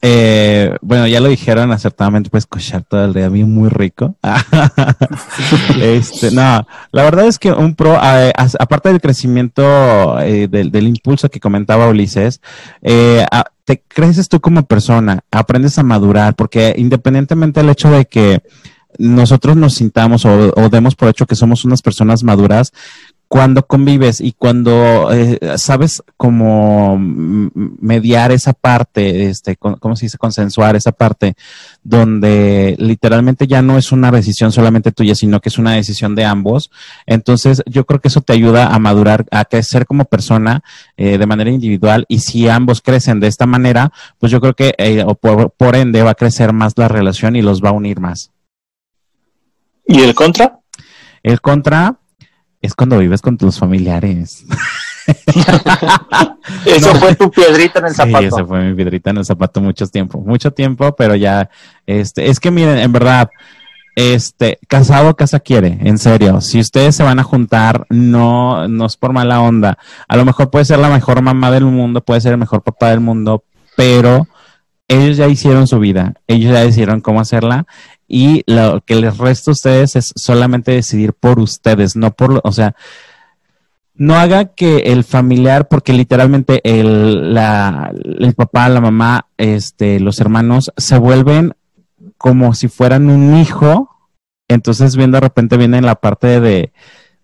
eh, bueno, ya lo dijeron acertadamente, puedes cochar todo el día, bien muy rico. (laughs) este, no, la verdad es que un pro, aparte del crecimiento eh, del, del impulso que comentaba Ulises, eh, a- te creces tú como persona, aprendes a madurar, porque independientemente del hecho de que nosotros nos sintamos o, o demos por hecho que somos unas personas maduras, cuando convives y cuando eh, sabes cómo mediar esa parte, este, ¿cómo se dice? Consensuar esa parte donde literalmente ya no es una decisión solamente tuya, sino que es una decisión de ambos. Entonces, yo creo que eso te ayuda a madurar, a crecer como persona eh, de manera individual y si ambos crecen de esta manera, pues yo creo que eh, o por, por ende va a crecer más la relación y los va a unir más. ¿Y el contra? El contra es cuando vives con tus familiares. (laughs) Eso No. fue tu piedrita en el Sí, zapato. esa fue mi piedrita en el zapato mucho tiempo, mucho tiempo, pero ya, este, es que miren, en verdad, este, casado casa quiere, en serio. Si ustedes se van a juntar, no, no es por mala onda. A lo mejor puede ser la mejor mamá del mundo, puede ser el mejor papá del mundo, pero ellos ya hicieron su vida, ellos ya decidieron cómo hacerla y lo que les resta a ustedes es solamente decidir por ustedes, no por, lo- o sea, no haga que el familiar, porque literalmente el, la, el papá, la mamá, este, los hermanos se vuelven como si fueran un hijo. Entonces, bien de repente viene la parte de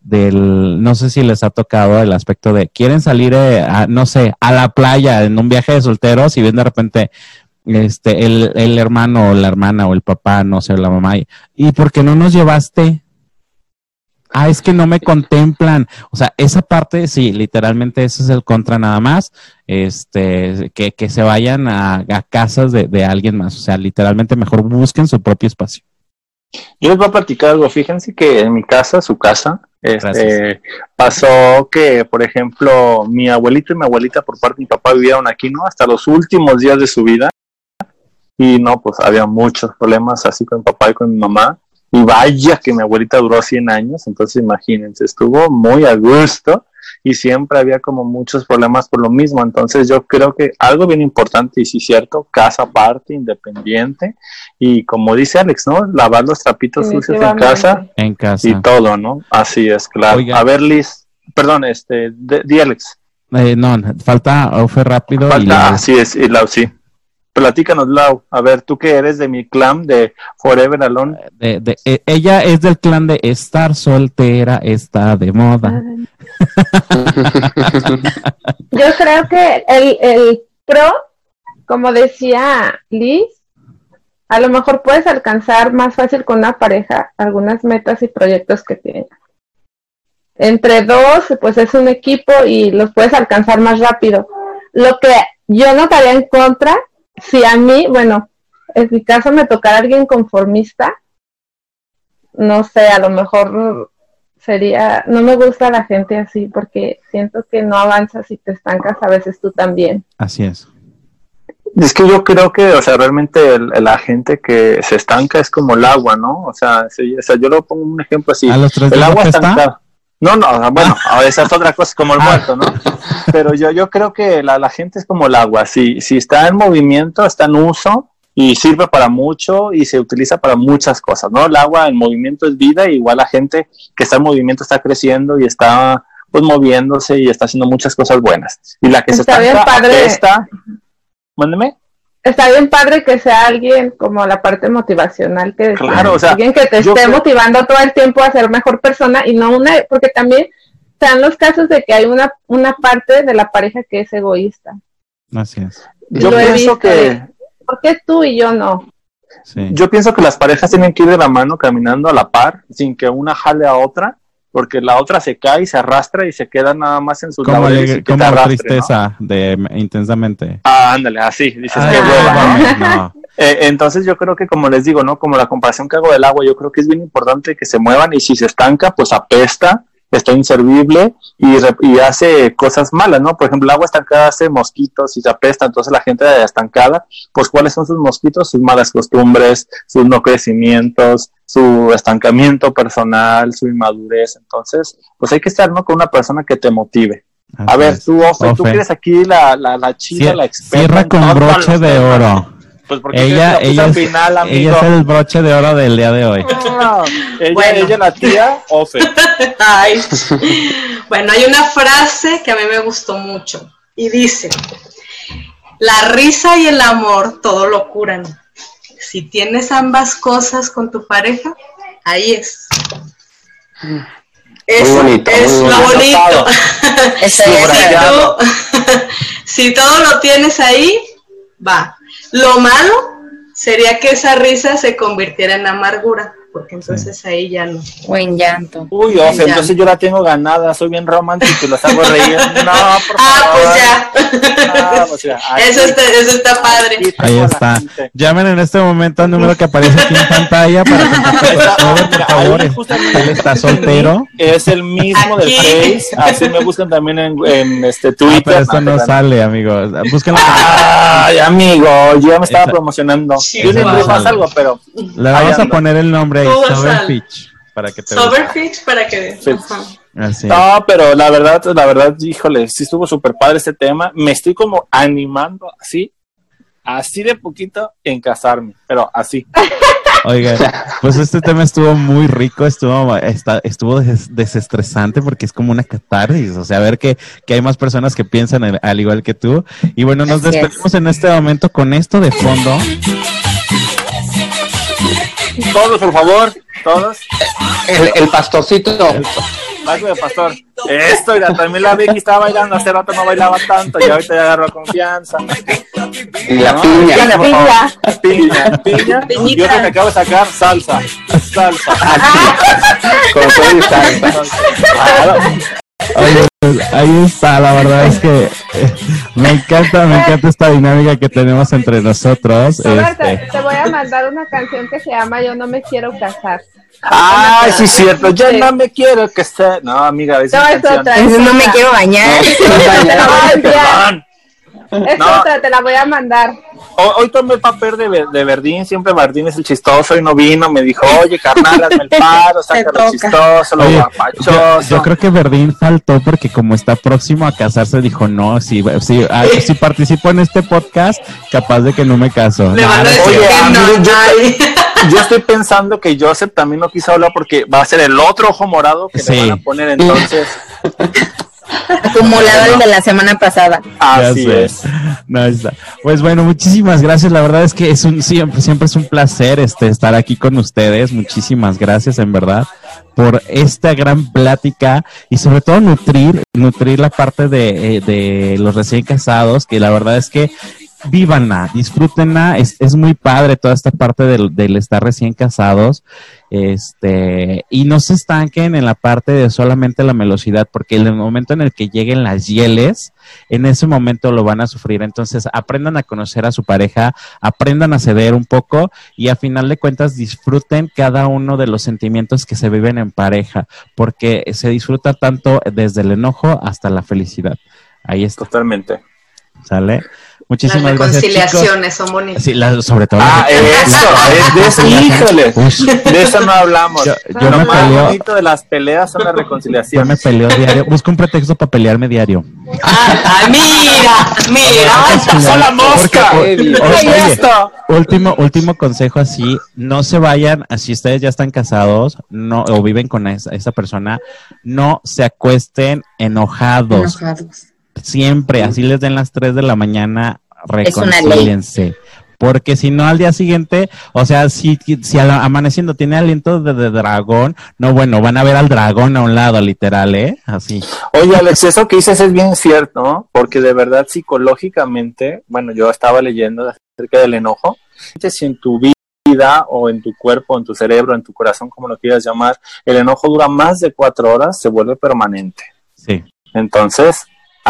del, no sé si les ha tocado el aspecto de quieren salir, eh, a, no sé, a la playa en un viaje de solteros y bien de repente este, el, el hermano o la hermana o el papá, no sé, la mamá, y, ¿y por qué no nos llevaste? Ah, es que no me contemplan. O sea, esa parte, sí, literalmente ese es el contra nada más. Este, que, que se vayan a, a casas de, de alguien más. O sea, literalmente mejor busquen su propio espacio. Yo les voy a platicar algo. Fíjense que en mi casa, su casa, este, pasó que, por ejemplo, mi abuelito y mi abuelita por parte de mi papá vivieron aquí, ¿no? Hasta los últimos días de su vida. Y no, pues había muchos problemas así con mi papá y con mi mamá. Y vaya que mi abuelita duró 100 años, entonces imagínense, estuvo muy a gusto y siempre había como muchos problemas por lo mismo. Entonces yo creo que algo bien importante y sí cierto, casa aparte, independiente y como dice Alex, ¿no? Lavar los trapitos sucios en casa En casa. y todo, ¿no? Así es, claro. Oiga. A ver, Liz, perdón, este, de- di Alex. Eh, no, falta Ofe rápido. y Falta, así es, y sí. Platícanos, Lau. A ver, tú que eres de mi clan de Forever Alone. de- de- eh, ella es del clan de estar soltera, está de moda. (laughs) Yo creo que el, el pro, como decía Liz, a lo mejor puedes alcanzar más fácil con una pareja algunas metas y proyectos que tienes. Entre dos, pues es un equipo y los puedes alcanzar más rápido. Lo que yo notaría en contra, si a mí, bueno, en mi caso me tocara alguien conformista, no sé, a lo mejor sería, no me gusta la gente así porque siento que no avanzas y te estancas a veces tú también. Así es. Es que yo creo que, o sea, realmente el- la gente que se estanca es como el agua, ¿no? O sea, sí, o sea yo lo pongo un ejemplo así. ¿A los tres el días agua está? No, no, bueno, esa es otra cosa, como el Ah. muerto, ¿no? Pero yo, yo creo que la, la gente es como el agua. Si, si está en movimiento, está en uso y sirve para mucho y se utiliza para muchas cosas, ¿no? El agua en movimiento es vida, y igual la gente que está en movimiento está creciendo y está pues moviéndose y está haciendo muchas cosas buenas. Y la que se Está bien padre. apesta. Mándeme. Está bien padre que sea alguien como la parte motivacional que decía, Claro, o sea, alguien que te esté creo- motivando todo el tiempo a ser mejor persona y no una, porque también están los casos de que hay una, una parte de la pareja que es egoísta. Así es. Yo Lo he pienso visto que ¿Por qué tú y yo no? Sí. yo pienso que las parejas tienen que ir de la mano caminando a la par, sin que una jale a otra, porque la otra se cae y se arrastra y se queda nada más en sus Como, que como arrastre, ¿no? tristeza de intensamente. Ah, ándale, así, dices Ay, que hueva, ¿no? mames, no. (laughs) Eh, entonces yo creo que como les digo, ¿no? Como la comparación que hago del agua, yo creo que es bien importante que se muevan y si se estanca, pues apesta, está inservible y, y hace cosas malas, ¿no? Por ejemplo, el agua estancada hace mosquitos y se apesta, entonces la gente estancada, pues ¿cuáles son sus mosquitos? Sus malas costumbres, sus no crecimientos, su estancamiento personal, su inmadurez, entonces, pues hay que estar, ¿no? Con una persona que te motive. A ver, tú, Ofe, tú Ofe. que eres aquí la, la, la chida, Cier- la experta. Cierra con broche de oro. Pues porque Ella, ella, ella, al es, final, ella amigo. es el broche de oro del día de hoy. No, (laughs) ella, Bueno. ella la tía Ofe. (laughs) Ay. Bueno, hay una frase que a mí me gustó mucho y dice, la risa y el amor todo lo curan. Si tienes ambas cosas con tu pareja, ahí es. Eso bonito, es muy lo bonito. bonito. (laughs) Eso si, es. tú- si todo lo tienes ahí, va. Lo malo sería que esa risa se convirtiera en amargura, porque entonces ahí ya no. O en llanto. Uy, Ofe, Ya. entonces yo la tengo ganada, soy bien romántico y los hago reír. (laughs) No, por Ah, favor. pues ya. Ah, pues (laughs) ya. Eso está, eso está padre. Ahí está. Llamen en este momento al número que aparece aquí en pantalla para contactar por favor. Él está es el soltero. Es el mismo del. Face, así me buscan también en, en este Ah, Twitter. pero esto no sale, amigos. Búsquenlo. Ay, amigo, yo ya me estaba Esa- promocionando. Sí, yo no algo, pero Le vamos a poner el nombre ahí, Al- Pitch, para que te Soberfitch para que. Sí. Ajá. Así. No, pero la verdad, la verdad, híjole, sí estuvo súper padre este tema. Me estoy como animando así, así de poquito en casarme, pero así. (laughs) Oiga, pues este tema estuvo muy rico, estuvo, está- estuvo des- desestresante porque es como una catarsis, o sea, ver que, que hay más personas que piensan al, al igual que tú. Y bueno, nos Así es. despedimos en este momento con esto de fondo. Todos, por favor, todos. El, el pastorcito. De pastor. Esto, mira, también la Vicky estaba bailando, hace rato no bailaba tanto y ahorita ya agarró confianza. Y la ¿No? piña. Dígale, por Piña. favor. Piña, piña. Piñita. Yo que acabo de sacar salsa. Salsa. Con todo y salsa. Claro. Oye, (laughs) pues, ahí está, la verdad es que eh, me encanta, me encanta esta dinámica que tenemos entre nosotros. Este, te voy a mandar una canción que se llama Yo no me quiero casar. Ay, sí, cierto. Yo no me quiero que sea. No, amiga, es No, mi es otra. No me quiero bañar. (laughs) (laughs) Es No. otra, te la voy a mandar. Hoy, hoy tomé el papel de, de Verdín, siempre Verdín es el chistoso y no vino, me dijo, oye, carnal, hazme el paro, (laughs) saca lo chistoso, lo yo, guapachoso. yo creo que Verdín faltó porque como está próximo a casarse, dijo, no, si, si, ah, si participo en este podcast, capaz de que no me caso. Le van a decir Oye, que. (laughs) Yo estoy pensando que Joseph también no quiso hablar porque va a ser el otro ojo morado que Sí. le van a poner entonces. Acumulado el de la semana pasada. Así sé. es. No está. Pues bueno, muchísimas gracias. La verdad es que es un siempre, siempre es un placer este estar aquí con ustedes. Muchísimas gracias, en verdad, por esta gran plática y sobre todo nutrir, nutrir la parte de, eh, de los recién casados, que la verdad es que vívanla, disfrútenla, es, es muy padre toda esta parte del, del estar recién casados, este, y no se estanquen en la parte de solamente la velocidad, porque en el momento en el que lleguen las hieles, en ese momento lo van a sufrir. Entonces, aprendan a conocer a su pareja, aprendan a ceder un poco y a final de cuentas disfruten cada uno de los sentimientos que se viven en pareja, porque se disfruta tanto desde el enojo hasta la felicidad. Ahí está, Totalmente. ¿sale? Las Muchísimas gracias. chicos. reconciliaciones son bonitas. Sí, la- sobre todo. Ah, eso, es de eso, híjole. De eso no hablamos. Yo- yo Lo me más peleo. bonito de las peleas son las yo me reconciliaciones. peleo diario. Busco un pretexto para pelearme diario. Ah, mira, mira. ¡Ay, pasó la mosca! Porque, o- o- Oye, último, último consejo así, no se vayan, si ustedes ya están casados no, o viven con esa, esa persona, no se acuesten enojados. Enojados. Siempre, así les den las 3 de la mañana, reconcílense. porque si no al día siguiente, o sea, si, si al- amaneciendo tiene aliento de, de dragón, no, bueno, van a ver al dragón a un lado, literal, ¿eh? Así. Oye, Alex, eso que dices es bien cierto, ¿no? porque de verdad psicológicamente, bueno, yo estaba leyendo acerca del enojo, si en tu vida o en tu cuerpo, en tu cerebro, en tu corazón, como lo quieras llamar, el enojo dura más de cuatro horas, se vuelve permanente. Sí. Entonces,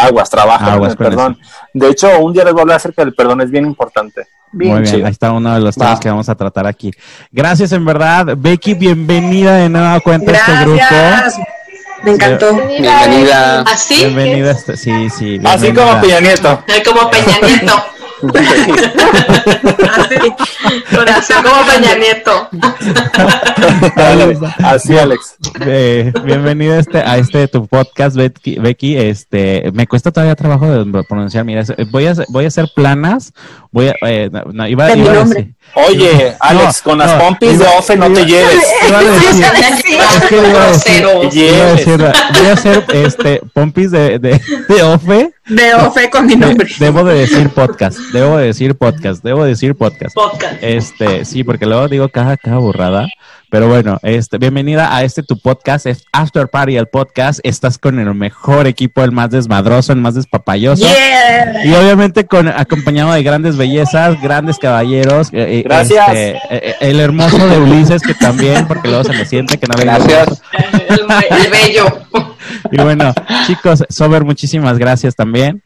aguas, trabaja Aguas con el con perdón. De hecho, un día les voy a hablar acerca del perdón, es bien importante. Bien Muy bien, chido. ahí está uno de los temas que vamos a tratar aquí. Gracias en verdad. Becky, bienvenida de nueva cuenta a este grupo. Gracias. Me encantó. Bienvenida. Así, Bienvenida. este- Sí, sí. Así como Peña Nieto. como Peña Nieto. Así, corazón como Peña Nieto. Así, Alex. Eh, bienvenida a este, a este tu podcast, Becky, Becky. Este, me cuesta todavía trabajo de pronunciar. Mira, voy a, voy a hacer planas. Voy a, eh, no, no, iba, a decir- Oye, Alex, con las no, pompis de Ofe no te iba- lleves. iba a decir- es que iba a (laughs) decir- Groseros. iba a decir, voy a hacer este pompis de, de, de Ofe. De Ofe con mi nombre. De- debo de decir podcast, debo de decir podcast, debo de decir podcast. Podcast. Este, sí, porque luego digo cada, cada burrada. Pero bueno, este, bienvenida a este tu podcast, es After Party, el podcast. Estás con el mejor equipo, el más desmadroso, el más despapayoso. Yeah. Y obviamente con acompañado de grandes bellezas, grandes caballeros. eh, eh, Gracias. este, eh, el hermoso de Ulises, que también, porque luego se me siente que no venga. Gracias. El, el bello. (laughs) Y bueno, chicos, Sober, muchísimas gracias también.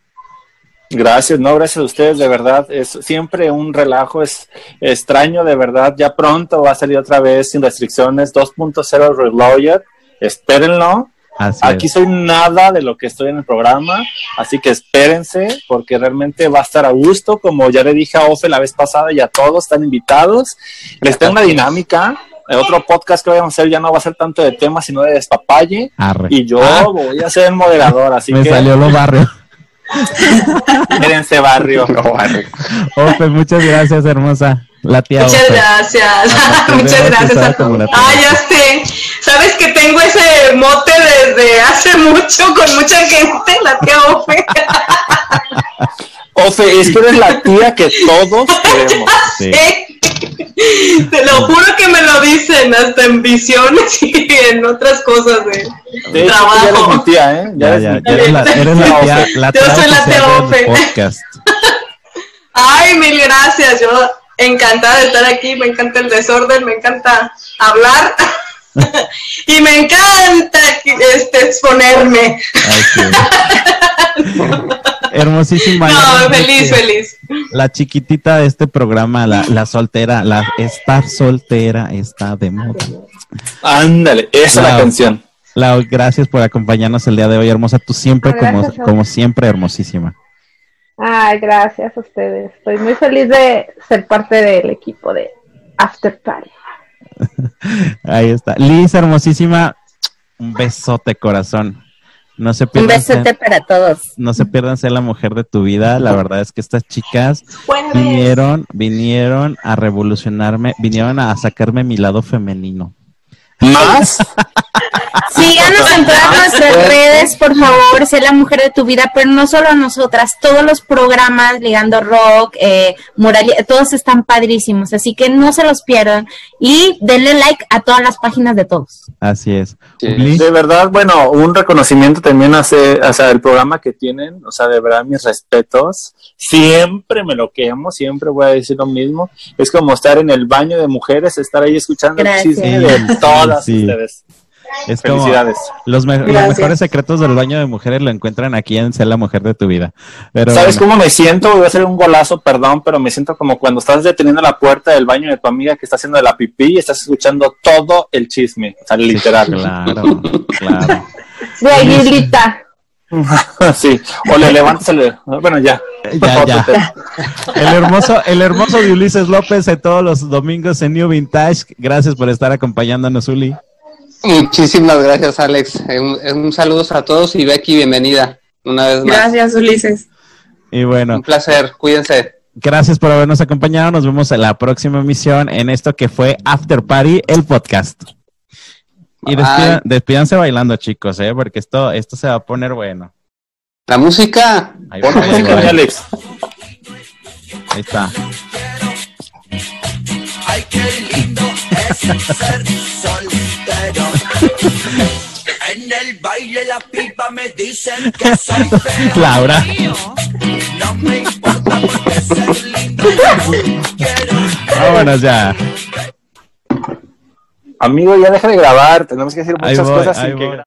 Gracias, no, gracias a ustedes, de verdad, es siempre un relajo, es extraño, de verdad, ya pronto va a salir otra vez sin restricciones 2.0 Reloaded, espérenlo, Así aquí es. soy nada de lo que estoy en el programa, así que espérense, porque realmente va a estar a gusto, como ya le dije a Ofe la vez pasada y a todos están invitados, les tengo una dinámica, el otro podcast que vamos a hacer ya no va a ser tanto de temas, sino de despapalle, Arre. y yo Ah, voy a ser el moderador, así (laughs) me que salió lo barrio. (laughs) espérense barrio. (laughs) No, vale. Ope, muchas gracias, hermosa. La tía Muchas Ope. gracias. (laughs) Muchas gracias. A- la Ah, ya sé. Sabes que tengo ese mote desde hace mucho con mucha gente, la tía Ofe. Ofe, es que eres la tía que todos (laughs) queremos. Sí. Te lo juro que me lo dicen hasta en visiones y en otras cosas de De hecho, tú ya eres mi trabajo. tía, ¿eh? Ya Ya, eres ya, mi ya eres la, eres la tía, la Yo tía soy la tía Ofe. podcast. Ay, mil gracias. Yo encantada de estar aquí. Me encanta el desorden, me encanta hablar. (laughs) y me encanta este, exponerme. Ay, sí. (laughs) Hermosísima. No, feliz, que feliz. La chiquitita de este programa, la, la soltera, la estar soltera está de moda. Ándale, esa es la Wow. canción. Lau, gracias por acompañarnos el día de hoy, hermosa. Tú siempre, Ah, como, como siempre, hermosísima. Ay, gracias a ustedes. Estoy muy feliz de ser parte del equipo de After Party. (laughs) Ahí está. Liz, hermosísima. Un besote, corazón. No se Un pierdan. besote ser- para todos. no se pierdan ser la mujer de tu vida. La verdad es que estas chicas vinieron, vinieron a revolucionarme, vinieron a sacarme mi lado femenino. ¿Más? (laughs) Síganos en todas nuestras redes, por favor, sé la mujer de tu vida, pero no solo a nosotras, todos los programas, Ligando Rock, eh, Moralia, todos están padrísimos, así que no se los pierdan y denle like a todas las páginas de todos. Así es. Sí. De verdad, bueno, un reconocimiento también hace, o sea, el programa que tienen, o sea, de verdad, mis respetos. Siempre me lo quemo, siempre voy a decir lo mismo. Es como estar en el baño de mujeres, estar ahí escuchando Gracias. el chisme de todas Sí. ustedes. Es como Felicidades. los, me- los mejores secretos del baño de mujeres lo encuentran aquí en Ser la mujer de tu vida. Pero ¿Sabes bueno, cómo me siento? Voy a hacer un golazo, perdón, pero me siento como cuando estás deteniendo la puerta del baño de tu amiga que está haciendo de la pipí y estás escuchando todo el chisme, o sea, literal. Claro, claro. De Aguilita. (laughs) sí, o le levantas el... Bueno, ya. Ya, Otro ya. tema. El hermoso, el hermoso de Ulises López en todos los domingos en New Vintage. Gracias por estar acompañándonos, Uli. Muchísimas gracias, Alex. Eh, Un, eh, un saludo a todos y Becky, bienvenida una vez más. Gracias, Ulises. Y bueno, Un placer, cuídense. gracias por habernos acompañado. Nos vemos en la próxima emisión en esto que fue After Party, el podcast. Y Bye. despídanse bailando, chicos, ¿eh? porque esto, esto se va a poner bueno. La música. Ahí Pon la ahí Música de Alex. Ahí está. muy lindo es ser soltero. En el baile la pipa me dicen que soy feo. Laura. No me importa porque ser lindo quiero. Vámonos ya. Amigo, ya deja de grabar. Tenemos que decir muchas voy, cosas sin que